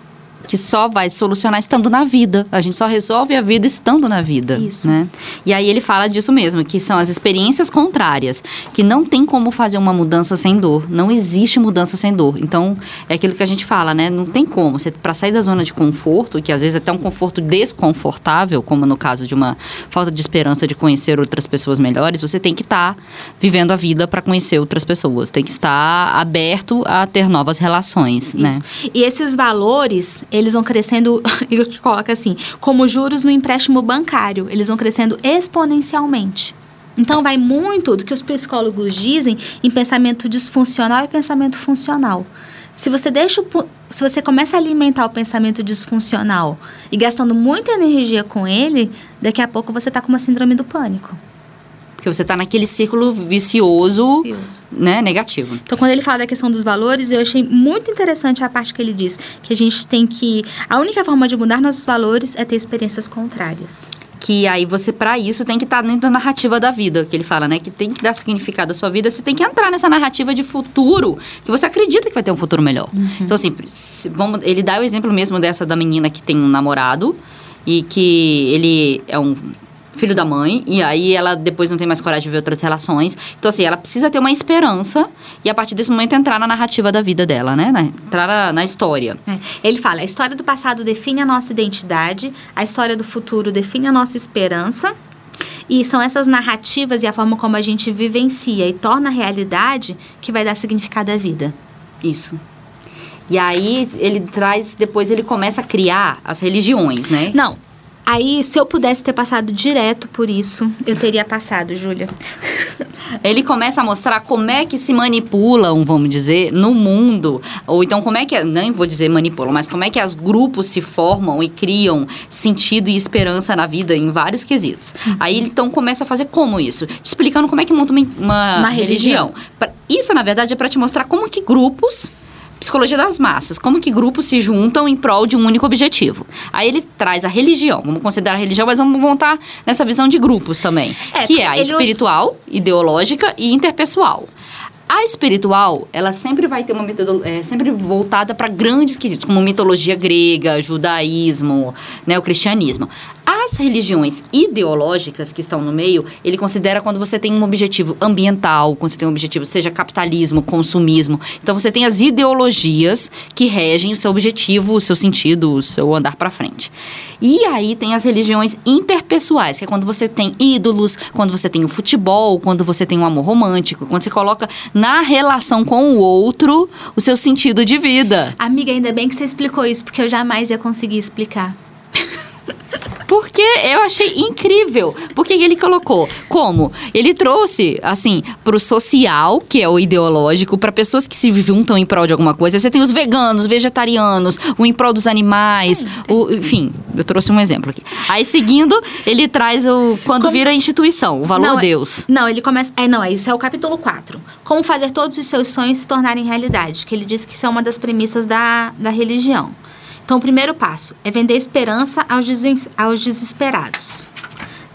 que só vai solucionar estando na vida. A gente só resolve a vida estando na vida. Isso. Né? E aí ele fala disso mesmo, que são as experiências contrárias, que não tem como fazer uma mudança sem dor. Não existe mudança sem dor. Então, é aquilo que a gente fala, né? Não tem como. Para sair da zona de conforto, que às vezes é até um conforto desconfortável, como no caso de uma falta de esperança de conhecer outras pessoas melhores, você tem que estar tá vivendo a vida para conhecer outras pessoas. Tem que estar aberto a ter novas relações, né? Isso. né? E esses valores, eles vão crescendo, ele coloca assim, como juros no empréstimo bancário, eles vão crescendo exponencialmente. Então, vai muito do que os psicólogos dizem em pensamento disfuncional e pensamento funcional. Se você deixa, se você começa a alimentar o pensamento disfuncional e gastando muita energia com ele, daqui a pouco você está com uma síndrome do pânico. Porque você está naquele círculo vicioso, vicioso, né, negativo. Então, quando ele fala da questão dos valores, eu achei muito interessante a parte que ele diz que a gente tem que. A única forma de mudar nossos valores é ter experiências contrárias que aí você para isso tem que estar tá dentro da narrativa da vida, que ele fala, né, que tem que dar significado à sua vida, você tem que entrar nessa narrativa de futuro, que você acredita que vai ter um futuro melhor. Uhum. Então assim, vamos, ele dá o exemplo mesmo dessa da menina que tem um namorado e que ele é um filho da mãe, e aí ela depois não tem mais coragem de ver outras relações. Então, assim, ela precisa ter uma esperança e a partir desse momento entrar na narrativa da vida dela, né? Na, entrar na, na história. É. Ele fala: a história do passado define a nossa identidade, a história do futuro define a nossa esperança. E são essas narrativas e a forma como a gente vivencia e torna a realidade que vai dar significado à vida. Isso. E aí ele traz, depois ele começa a criar as religiões, né? Não, Aí, se eu pudesse ter passado direto por isso, eu teria passado, Júlia. Ele começa a mostrar como é que se manipulam, vamos dizer, no mundo. Ou então como é que, nem vou dizer manipulam, mas como é que os grupos se formam e criam sentido e esperança na vida em vários quesitos. Uhum. Aí ele então começa a fazer como isso? Te explicando como é que monta uma, uma, uma religião. religião. Isso, na verdade, é para te mostrar como que grupos psicologia das massas, como que grupos se juntam em prol de um único objetivo. Aí ele traz a religião, vamos considerar a religião, mas vamos montar nessa visão de grupos também, É, que é a ele usa- espiritual, ideológica e interpessoal. A espiritual, ela sempre vai ter uma metodologia, é, sempre voltada para grandes quesitos, como mitologia grega, judaísmo, né, o cristianismo. As religiões ideológicas que estão no meio, ele considera quando você tem um objetivo ambiental, quando você tem um objetivo, seja capitalismo, consumismo. Então você tem as ideologias que regem o seu objetivo, o seu sentido, o seu andar para frente. E aí tem as religiões interpessoais, que é quando você tem ídolos, quando você tem o futebol, quando você tem um amor romântico, quando você coloca na relação com o outro o seu sentido de vida. Amiga, ainda bem que você explicou isso, porque eu jamais ia conseguir explicar. Porque eu achei incrível. Porque ele colocou como? Ele trouxe, assim, pro social, que é o ideológico, para pessoas que se juntam em prol de alguma coisa. Você tem os veganos, vegetarianos, o em prol dos animais, o, enfim, eu trouxe um exemplo aqui. Aí, seguindo, ele traz o quando Como- vira instituição, o valor Não, é- Deus. Não, ele começa. É, não, esse é o capítulo 4. Como fazer todos os seus sonhos se tornarem realidade. Que ele diz que isso é uma das premissas da, da religião. Então, o primeiro passo é vender esperança aos, desen- aos desesperados.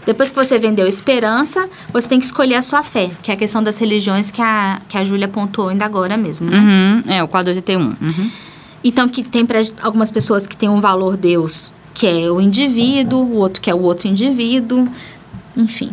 Depois que você vendeu esperança, você tem que escolher a sua fé, que é a questão das religiões que a, que a Júlia apontou ainda agora mesmo, né? Uhum, é, o quadro 81. Uhum. Então, que tem para algumas pessoas que tem um valor Deus, que é o indivíduo, o outro que é o outro indivíduo, enfim.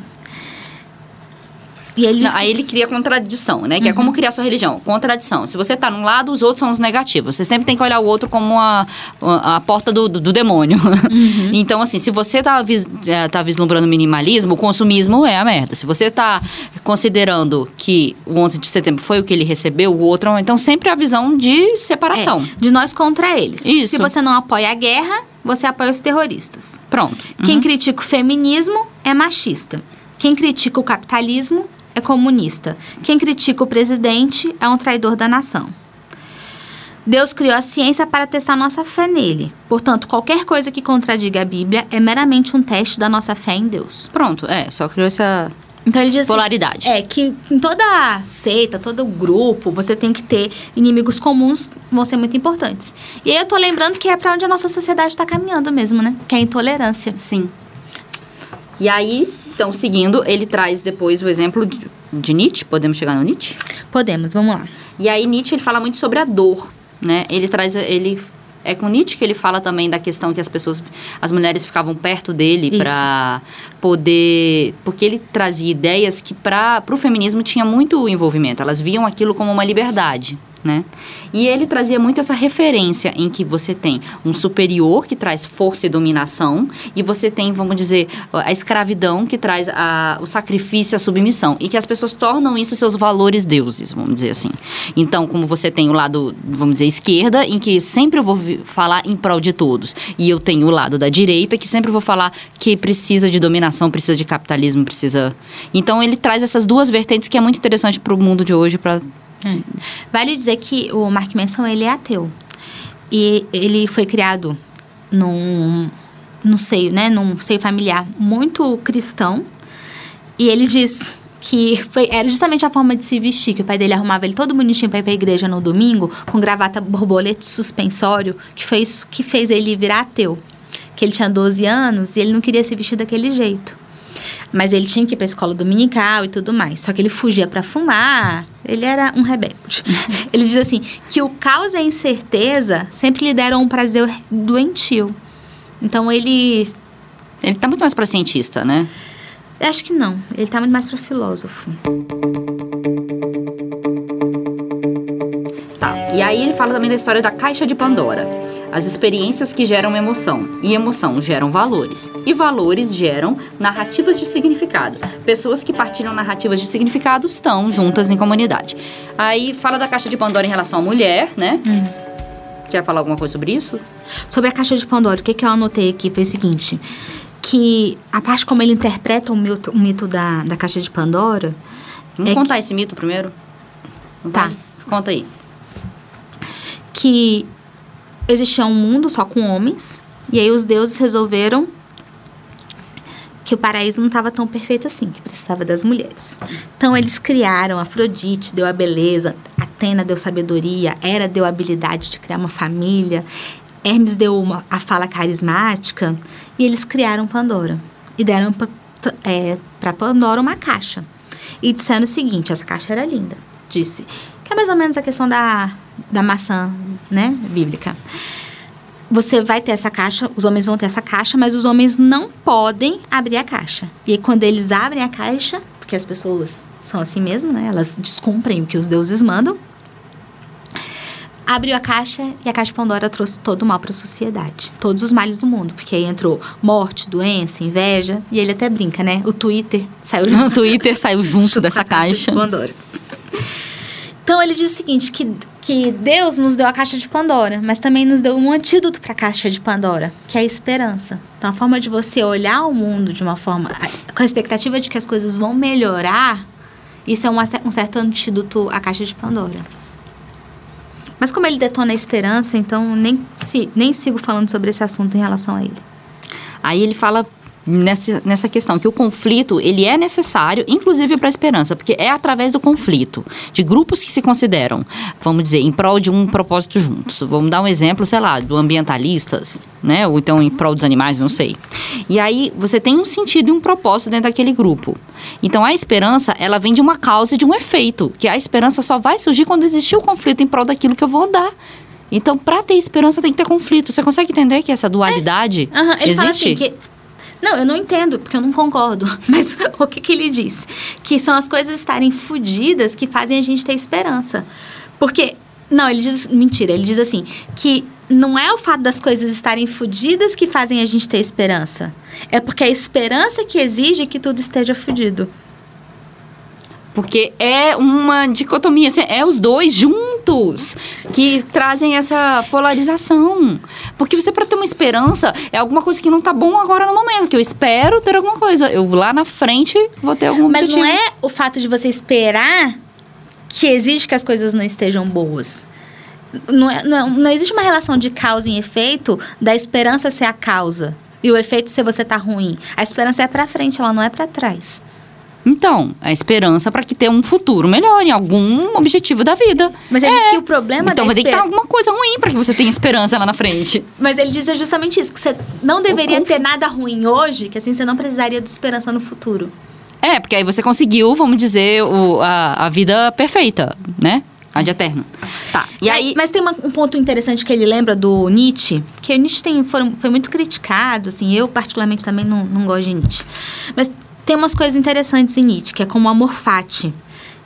E ele Não, aí ele cria contradição, né? Que é como criar sua religião. Contradição. Se você tá num lado, os outros são os negativos. Você sempre tem que olhar o outro como a, a, a porta do, do, do demônio. então, assim, se você tá, vis, é, tá vislumbrando minimalismo, o consumismo é a merda. Se você tá considerando que o 11 de setembro foi o que ele recebeu, o outro... Então, sempre a visão de separação. É, de nós contra eles. Isso. Se você não apoia a guerra, você apoia os terroristas. Pronto. Quem critica o feminismo é machista. Quem critica o capitalismo é comunista. Quem critica o presidente é um traidor da nação. Deus criou a ciência para testar nossa fé nele. Portanto, qualquer coisa que contradiga a Bíblia é meramente um teste da nossa fé em Deus. Pronto, é. Só criou essa Então ele diz assim, polaridade. É, que em toda seita, todo grupo, você tem que ter inimigos comuns vão ser muito importantes. E aí eu tô lembrando que é pra onde a nossa sociedade está caminhando mesmo, né? Que é a intolerância. Sim. E aí, então, seguindo, ele traz depois o exemplo de, de Nietzsche. Podemos chegar no Nietzsche? Podemos, vamos lá. E aí Nietzsche ele fala muito sobre a dor, né? Ele traz ele é com Nietzsche que ele fala também da questão que as pessoas, as mulheres ficavam perto dele para poder, porque ele trazia ideias que para o feminismo tinha muito envolvimento. Elas viam aquilo como uma liberdade, né? E ele trazia muito essa referência em que você tem um superior que traz força e dominação e você tem, vamos dizer, a escravidão que traz a, o sacrifício e a submissão e que as pessoas tornam isso seus valores deuses, vamos dizer assim. Então, como você tem o lado, vamos dizer, esquerda, em que sempre eu vou falar em prol de todos, e eu tenho o lado da direita, que sempre vou falar que precisa de dominação, precisa de capitalismo, precisa. Então, ele traz essas duas vertentes que é muito interessante para o mundo de hoje, para Vale dizer que o Mark Manson, ele é ateu. E ele foi criado num, num seio, né? Num seio familiar muito cristão. E ele diz que foi, era justamente a forma de se vestir, que o pai dele arrumava ele todo bonitinho para ir pra igreja no domingo, com gravata borboleta suspensório, que foi isso que fez ele virar ateu. Que ele tinha 12 anos e ele não queria se vestir daquele jeito. Mas ele tinha que ir pra escola dominical e tudo mais. Só que ele fugia para fumar. Ele era um rebelde. ele diz assim: que o caos e a incerteza sempre lhe deram um prazer doentio. Então ele. ele tá muito mais para cientista, né? Acho que não. Ele tá muito mais para filósofo. Tá. E aí ele fala também da história da caixa de Pandora. As experiências que geram emoção. E emoção geram valores. E valores geram narrativas de significado. Pessoas que partilham narrativas de significado estão juntas em comunidade. Aí fala da caixa de Pandora em relação à mulher, né? Quer falar alguma coisa sobre isso? Sobre a caixa de Pandora, o que, que eu anotei aqui foi o seguinte: que a parte como ele interpreta o mito, o mito da, da caixa de Pandora. Vamos É contar esse mito primeiro? Tá. Vai. Conta aí. que existia um mundo só com homens, e aí os deuses resolveram que o paraíso não estava tão perfeito assim, que precisava das mulheres. Então eles criaram Afrodite, deu a beleza, a Atena deu sabedoria, Hera deu habilidade de criar uma família, Hermes deu uma, a fala carismática e eles criaram Pandora e deram para é, Pandora uma caixa e disseram o seguinte: essa caixa era linda, disse que é mais ou menos a questão da, da maçã, né, bíblica. Você vai ter essa caixa, os homens vão ter essa caixa, mas os homens não podem abrir a caixa. E aí, quando eles abrem a caixa, porque as pessoas são assim mesmo, né? Elas descumprem o que os deuses mandam. Abriu a caixa e a caixa de Pandora trouxe todo o mal para a sociedade. Todos os males do mundo. Porque aí entrou morte, doença, inveja. E ele até brinca, né? O Twitter saiu junto. O Twitter saiu junto dessa caixa. caixa de Pandora. Então ele diz o seguinte: que, que Deus nos deu a caixa de Pandora, mas também nos deu um antídoto para a caixa de Pandora, que é a esperança. Então a forma de você olhar o mundo de uma forma. com a expectativa de que as coisas vão melhorar, isso é uma, um certo antídoto à caixa de Pandora. Mas como ele detona a esperança, então nem, se, nem sigo falando sobre esse assunto em relação a ele. Aí ele fala nessa, nessa questão, que o conflito, ele é necessário, inclusive para a esperança, porque é através do conflito, de grupos que se consideram, vamos dizer, em prol de um propósito juntos. Vamos dar um exemplo, sei lá, do ambientalistas, né? Ou então em prol dos animais, não sei. E aí você tem um sentido e um propósito dentro daquele grupo. Então a esperança, ela vem de uma causa e de um efeito, que a esperança só vai surgir quando existir o conflito em prol daquilo que eu vou dar. Então, para ter esperança, tem que ter conflito. Você consegue entender que essa dualidade é. uhum. Ele existe? Fala assim, que não, eu não entendo, porque eu não concordo. Mas o que, que ele diz? Que são as coisas estarem fodidas que fazem a gente ter esperança. Porque. Não, ele diz. Mentira, ele diz assim: que não é o fato das coisas estarem fodidas que fazem a gente ter esperança. É porque a esperança que exige que tudo esteja fodido. Porque é uma dicotomia, assim, é os dois juntos que trazem essa polarização. Porque você, para ter uma esperança, é alguma coisa que não tá bom agora no momento, que eu espero ter alguma coisa. Eu lá na frente vou ter algum Mas objetivo. não é o fato de você esperar que exige que as coisas não estejam boas. Não, é, não, não existe uma relação de causa e efeito da esperança ser a causa e o efeito ser você tá ruim. A esperança é para frente, ela não é para trás. Então, a esperança para que tenha um futuro melhor em algum objetivo da vida. Mas ele é. diz que o problema Então vai ter que ter alguma coisa ruim para que você tenha esperança lá na frente. Mas ele diz justamente isso, que você não deveria ter nada ruim hoje, que assim você não precisaria de esperança no futuro. É, porque aí você conseguiu, vamos dizer, o, a, a vida perfeita, né? A de eterno. Tá. E aí, mas tem uma, um ponto interessante que ele lembra do Nietzsche, que o Nietzsche tem, foi, foi muito criticado, assim, eu particularmente também não, não gosto de Nietzsche. Mas tem umas coisas interessantes em Nietzsche, que é como o amor fati,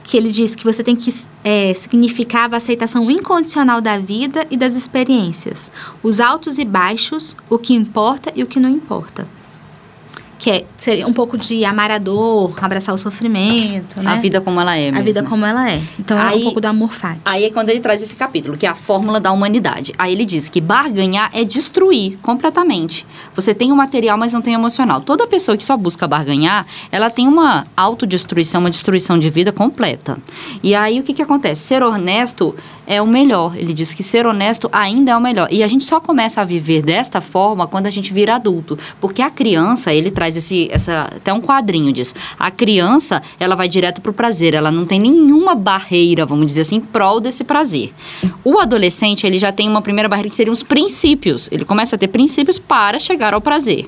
que ele diz que você tem que é, significar a aceitação incondicional da vida e das experiências, os altos e baixos, o que importa e o que não importa que é, seria um pouco de amar a dor, abraçar o sofrimento, né? A vida como ela é mesmo. A vida como ela é. Então aí, é um pouco do amor fati. Aí é quando ele traz esse capítulo, que é a fórmula da humanidade. Aí ele diz que barganhar é destruir completamente. Você tem o material, mas não tem o emocional. Toda pessoa que só busca barganhar, ela tem uma autodestruição, uma destruição de vida completa. E aí o que que acontece? Ser honesto é o melhor. Ele diz que ser honesto ainda é o melhor. E a gente só começa a viver desta forma quando a gente vira adulto, porque a criança, ele traz esse essa até um quadrinho diz. A criança, ela vai direto pro prazer, ela não tem nenhuma barreira, vamos dizer assim, em prol desse prazer. O adolescente, ele já tem uma primeira barreira que seriam os princípios. Ele começa a ter princípios para chegar ao prazer.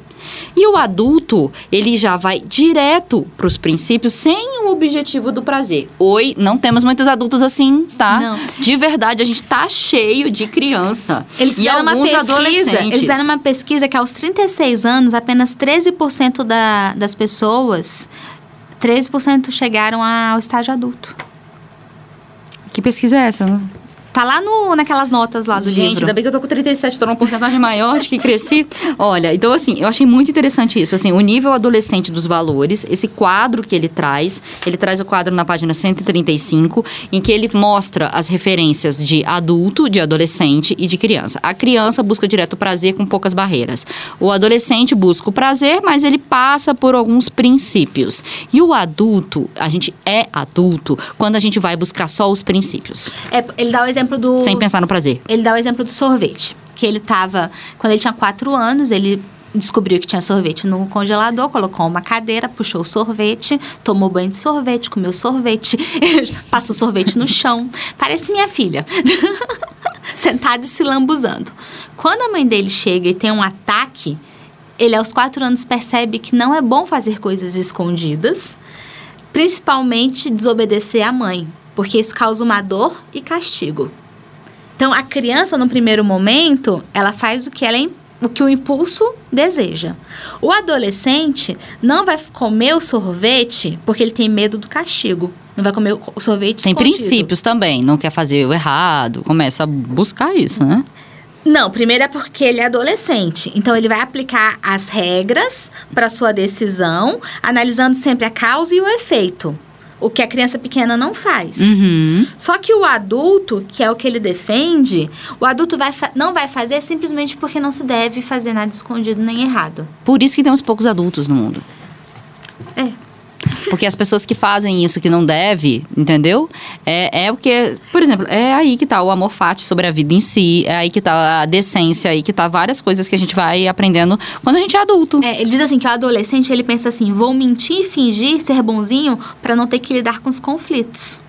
E o adulto, ele já vai direto para os princípios sem o objetivo do prazer. Oi, não temos muitos adultos assim, tá? Não. De verdade, a gente tá cheio de criança. Eles e alguns uma pesquisa, adolescentes. Eles fizeram uma pesquisa que aos 36 anos, apenas 13% da, das pessoas, 13% chegaram ao estágio adulto. Que pesquisa é essa? Né? Tá lá no, naquelas notas lá do Gente, livro. Gente, ainda bem que eu tô com 37, tô numa porcentagem maior de que cresci. Olha, então assim, eu achei muito interessante isso. Assim, o nível adolescente dos valores, esse quadro que ele traz, ele traz o quadro na página 135, em que ele mostra as referências de adulto, de adolescente e de criança. A criança busca direto o prazer com poucas barreiras. O adolescente busca o prazer, mas ele passa por alguns princípios. E o adulto, a gente é adulto quando a gente vai buscar só os princípios. É, ele dá o exemplo exemplo do. Sem pensar no prazer. Ele dá o exemplo do sorvete. Que ele tava. Quando ele tinha quatro anos, ele descobriu que tinha sorvete no congelador, colocou uma cadeira, puxou o sorvete, tomou banho de sorvete, comeu sorvete, passou sorvete no chão. Parece minha filha. Sentada e se lambuzando. Quando a mãe dele chega e tem um ataque, ele aos quatro anos percebe que não é bom fazer coisas escondidas, principalmente desobedecer à mãe, porque isso causa uma dor e castigo. Então, a criança, no primeiro momento, ela faz o que ela o que o impulso deseja. O adolescente não vai comer o sorvete porque ele tem medo do castigo. Não vai comer o sorvete Tem escondido. princípios também, não quer fazer o errado, começa a buscar isso, né? Não, primeiro é porque ele é adolescente. Então ele vai aplicar as regras para sua decisão, analisando sempre a causa e o efeito. O que a criança pequena não faz. Uhum. Só que o adulto, que é o que ele defende, o adulto vai não vai fazer simplesmente porque não se deve fazer nada escondido nem errado. Por isso que temos poucos adultos no mundo. É. Porque as pessoas que fazem isso que não deve, entendeu? É, é o que, por exemplo, é aí que tá o amor fati sobre a vida em si, é aí que tá a decência, é aí que tá várias coisas que a gente vai aprendendo quando a gente é adulto. É, ele diz assim que o adolescente ele pensa assim: vou mentir e fingir ser bonzinho para não ter que lidar com os conflitos.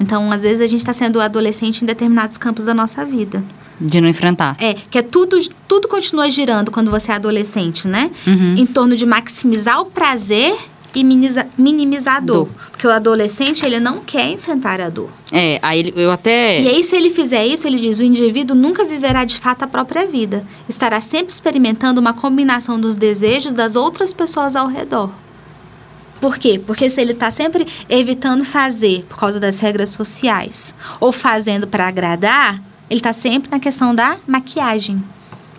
Então, às vezes a gente está sendo adolescente em determinados campos da nossa vida. De não enfrentar. É, que é tudo, tudo continua girando quando você é adolescente, né? Uhum. Em torno de maximizar o prazer e minimiza- minimizar a dor. Dor. Porque o adolescente, ele não quer enfrentar a dor. É, aí eu até. E aí, se ele fizer isso, ele diz: o indivíduo nunca viverá de fato a própria vida. Estará sempre experimentando uma combinação dos desejos das outras pessoas ao redor. Por quê? Porque se ele está sempre evitando fazer por causa das regras sociais ou fazendo para agradar, ele está sempre na questão da maquiagem,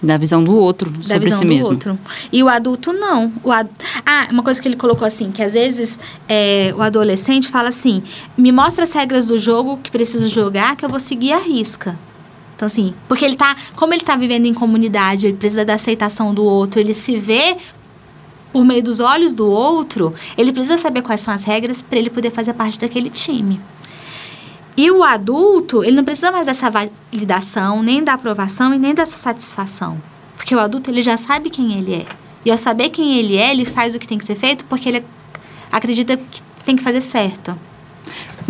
Da visão do outro da sobre visão si do mesmo. outro. E o adulto não. O ad... Ah, uma coisa que ele colocou assim, que às vezes é, o adolescente fala assim: me mostra as regras do jogo que preciso jogar, que eu vou seguir a risca. Então, assim, porque ele tá. Como ele tá vivendo em comunidade, ele precisa da aceitação do outro, ele se vê por meio dos olhos do outro, ele precisa saber quais são as regras para ele poder fazer parte daquele time. E o adulto, ele não precisa mais dessa validação, nem da aprovação e nem dessa satisfação. Porque o adulto, ele já sabe quem ele é. E ao saber quem ele é, ele faz o que tem que ser feito porque ele acredita que tem que fazer certo.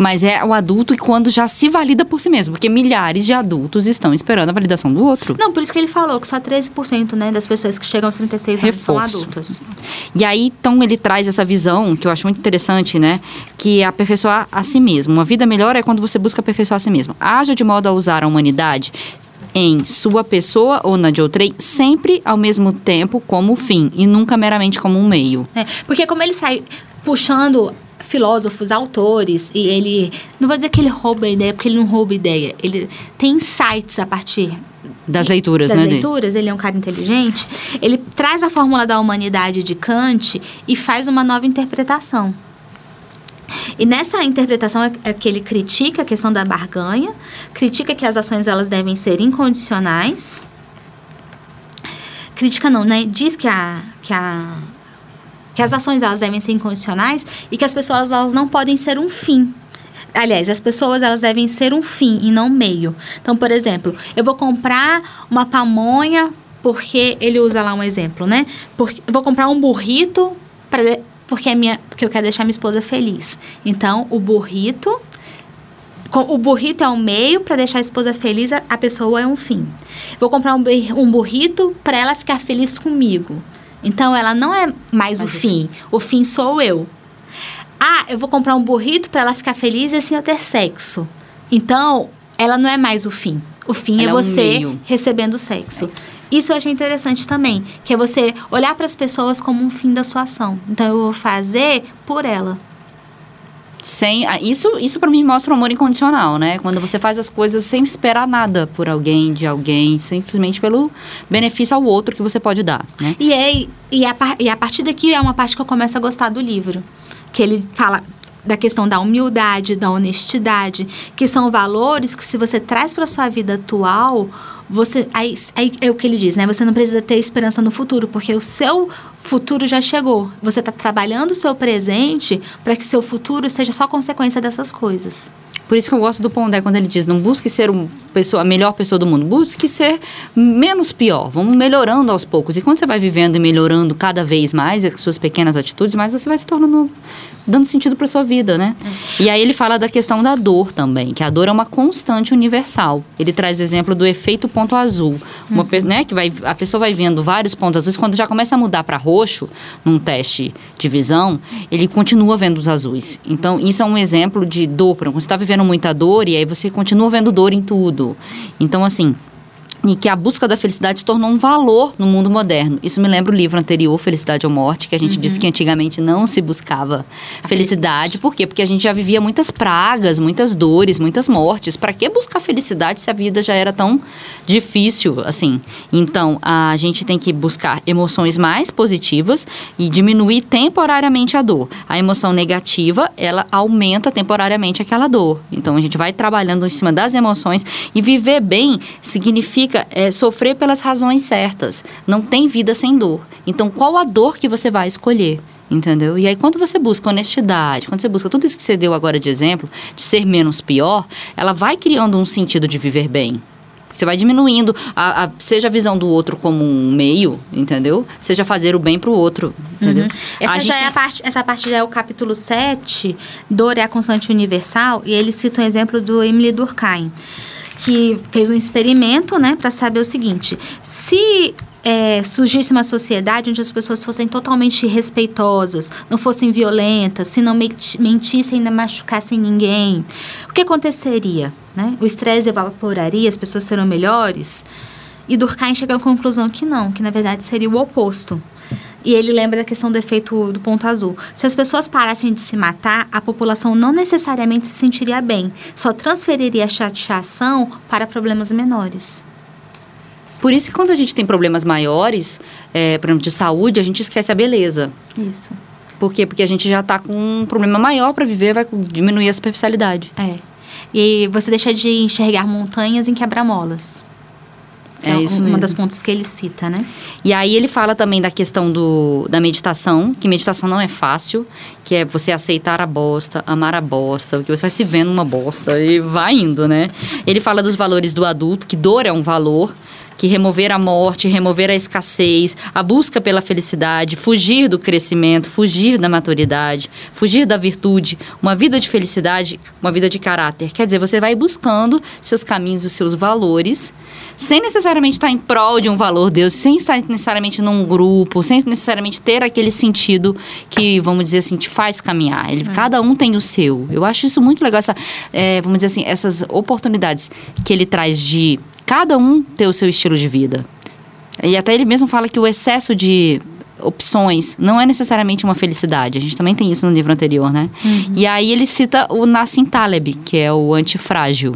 Mas é o adulto quando já se valida por si mesmo. Porque milhares de adultos estão esperando a validação do outro. Não, por isso que ele falou que só 13% né, das pessoas que chegam aos 36 anos são adultas. E aí, então, ele traz essa visão, que eu acho muito interessante, né? Que é aperfeiçoar a si mesmo. Uma vida melhor é quando você busca aperfeiçoar a si mesmo. Haja de modo a usar a humanidade em sua pessoa ou na de outrem, sempre ao mesmo tempo como fim, e nunca meramente como um meio. É, porque como ele sai puxando filósofos, autores, e ele. Não vou dizer que ele rouba a ideia, porque ele não rouba ideia. Ele tem insights a partir Das leituras, das né? dele? leituras, ele é um cara inteligente. Ele traz a fórmula da humanidade de Kant e faz uma nova interpretação. E nessa interpretação é é que ele critica a questão da barganha, critica que as ações elas devem ser incondicionais. Critica não, né? Diz que a que a que as ações elas devem ser incondicionais e que as pessoas elas não podem ser um fim. Aliás, as pessoas elas devem ser um fim e não meio. Então, por exemplo, eu vou comprar uma pamonha porque ele usa lá um exemplo, né? Porque eu vou comprar um burrito para porque é minha porque eu quero deixar minha esposa feliz. Então, o burrito o burrito é um meio para deixar a esposa feliz, a- a pessoa é um fim. Vou comprar um burrito para ela ficar feliz comigo. Então ela não é mais o Mais o fim. O fim sou eu. Ah, eu vou comprar um burrito para ela ficar feliz e assim eu ter sexo. Então, ela não é mais o fim. O fim Ela é é um você recebendo sexo. Isso eu achei interessante também, que é você olhar para as pessoas como um fim da sua ação. Então eu vou fazer por ela. Sem, isso isso para mim mostra um amor incondicional, né? Quando você faz as coisas sem esperar nada por alguém, de alguém, simplesmente pelo benefício ao outro que você pode dar, né? E, aí, e, a, par- e a partir daqui é uma parte que eu começo a gostar do livro. Que ele fala da questão da humildade, da honestidade, que são valores que se você traz para sua vida atual, você aí, aí é o que ele diz, né? Você não precisa ter esperança no futuro, porque o seu futuro já chegou. Você está trabalhando o seu presente para que seu futuro seja só consequência dessas coisas. Por isso que eu gosto do Pondé quando ele diz: não busque ser uma pessoa, a melhor pessoa do mundo, busque ser menos pior. Vamos melhorando aos poucos. E quando você vai vivendo e melhorando cada vez mais as suas pequenas atitudes, mais você vai se tornando dando sentido para sua vida, né? É. E aí ele fala da questão da dor também, que a dor é uma constante universal. Ele traz o exemplo do efeito ponto azul, uma, uhum. né, que vai a pessoa vai vendo vários pontos azuis quando já começa a mudar para roxo num teste de visão, ele continua vendo os azuis. Então isso é um exemplo de dor, você está vivendo muita dor e aí você continua vendo dor em tudo. Então assim, e que a busca da felicidade se tornou um valor no mundo moderno. Isso me lembra o livro anterior, Felicidade ou Morte, que a gente uhum. disse que antigamente não se buscava a felicidade. felicidade. Por quê? Porque a gente já vivia muitas pragas, muitas dores, muitas mortes. Para que buscar felicidade se a vida já era tão difícil assim? Então, a gente tem que buscar emoções mais positivas e diminuir temporariamente a dor. A emoção negativa, ela aumenta temporariamente aquela dor. Então, a gente vai trabalhando em cima das emoções e viver bem significa significa é, sofrer pelas razões certas. Não tem vida sem dor. Então, qual a dor que você vai escolher? Entendeu? E aí, quando você busca honestidade, quando você busca tudo isso que você deu agora de exemplo, de ser menos pior, ela vai criando um sentido de viver bem. Você vai diminuindo, a, a, seja a visão do outro como um meio, entendeu? Seja fazer o bem para o outro, entendeu? Uhum. Essa, já é a parte, essa parte já é o capítulo 7, Dor é a constante universal, e ele cita um exemplo do Emily Durkheim que fez um experimento, né, para saber o seguinte: se é, surgisse uma sociedade onde as pessoas fossem totalmente respeitosas, não fossem violentas, se não mentissem e não machucassem ninguém, o que aconteceria? Né? O estresse evaporaria, as pessoas serão melhores? E Durkheim chega à conclusão que não, que na verdade seria o oposto. E ele lembra da questão do efeito do ponto azul. Se as pessoas parassem de se matar, a população não necessariamente se sentiria bem, só transferiria a chateação para problemas menores. Por isso que quando a gente tem problemas maiores, é, por exemplo, de saúde, a gente esquece a beleza. Isso. Por quê? Porque a gente já está com um problema maior para viver, vai diminuir a superficialidade. É. E você deixa de enxergar montanhas em quebra-molas. É, é isso uma mesmo. das pontos que ele cita, né? E aí ele fala também da questão do, da meditação, que meditação não é fácil, que é você aceitar a bosta, amar a bosta, que você vai se vendo uma bosta e vai indo, né? Ele fala dos valores do adulto, que dor é um valor, que remover a morte, remover a escassez, a busca pela felicidade, fugir do crescimento, fugir da maturidade, fugir da virtude, uma vida de felicidade, uma vida de caráter. Quer dizer, você vai buscando seus caminhos, os seus valores, sem necessariamente estar em prol de um valor Deus, sem estar necessariamente num grupo, sem necessariamente ter aquele sentido que, vamos dizer assim, te faz caminhar. Ele, é. Cada um tem o seu. Eu acho isso muito legal, essa, é, vamos dizer assim, essas oportunidades que ele traz de cada um ter o seu estilo de vida. E até ele mesmo fala que o excesso de opções não é necessariamente uma felicidade. A gente também tem isso no livro anterior, né? Uhum. E aí ele cita o Nassim Taleb, que é o antifrágil.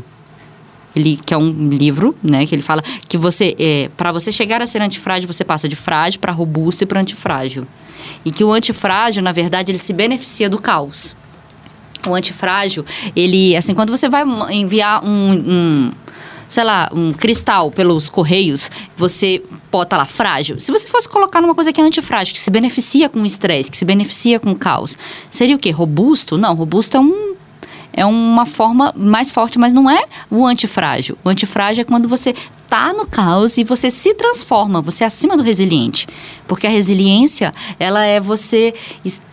Ele, que é um livro, né, que ele fala que você, é, para você chegar a ser antifrágil, você passa de frágil para robusto e para antifrágil. E que o antifrágil, na verdade, ele se beneficia do caos. O antifrágil, ele, assim, quando você vai enviar um, um sei lá, um cristal pelos correios, você bota lá frágil. Se você fosse colocar numa coisa que é antifrágil, que se beneficia com estresse, que se beneficia com caos, seria o quê? Robusto? Não, robusto é um é uma forma mais forte, mas não é o antifrágil. O antifrágil é quando você está no caos e você se transforma, você é acima do resiliente. Porque a resiliência, ela é você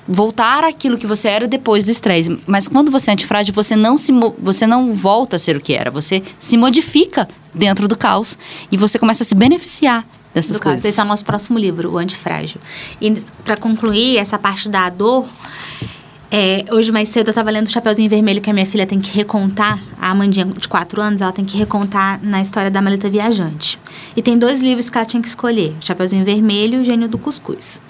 voltar àquilo que você era depois do estresse. Mas quando você é antifrágil, você não, se, você não volta a ser o que era. Você se modifica dentro do caos e você começa a se beneficiar dessas do coisas. Caso. Esse é o nosso próximo livro, O Antifrágil. E para concluir essa parte da dor, é, hoje mais cedo eu estava lendo o Chapeuzinho Vermelho que a minha filha tem que recontar, a Amandinha de 4 anos, ela tem que recontar na história da Maleta Viajante. E tem dois livros que ela tinha que escolher, Chapeuzinho Vermelho e o Gênio do Cuscuz.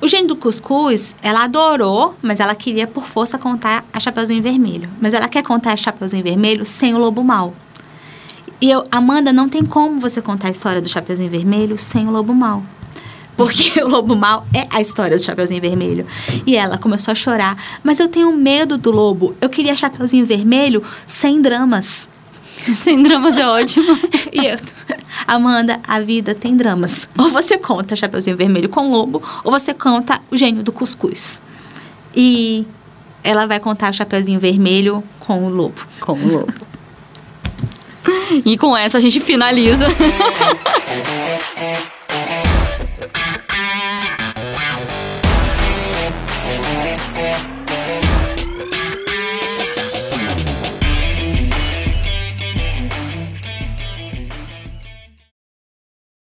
O Gênio do Cuscuz, ela adorou, mas ela queria por força contar a Chapeuzinho Vermelho. Mas ela quer contar a Chapeuzinho Vermelho sem o Lobo Mal. E eu, Amanda, não tem como você contar a história do Chapeuzinho Vermelho sem o Lobo Mal. Porque o lobo mal é a história do Chapeuzinho Vermelho. E ela começou a chorar. Mas eu tenho medo do lobo. Eu queria Chapeuzinho Vermelho sem dramas. Sem dramas é ótimo. e eu, Amanda, a vida tem dramas. Ou você conta Chapeuzinho Vermelho com Lobo, ou você conta O Gênio do Cuscuz. E ela vai contar Chapeuzinho Vermelho com o Lobo. Com o Lobo. e com essa a gente finaliza.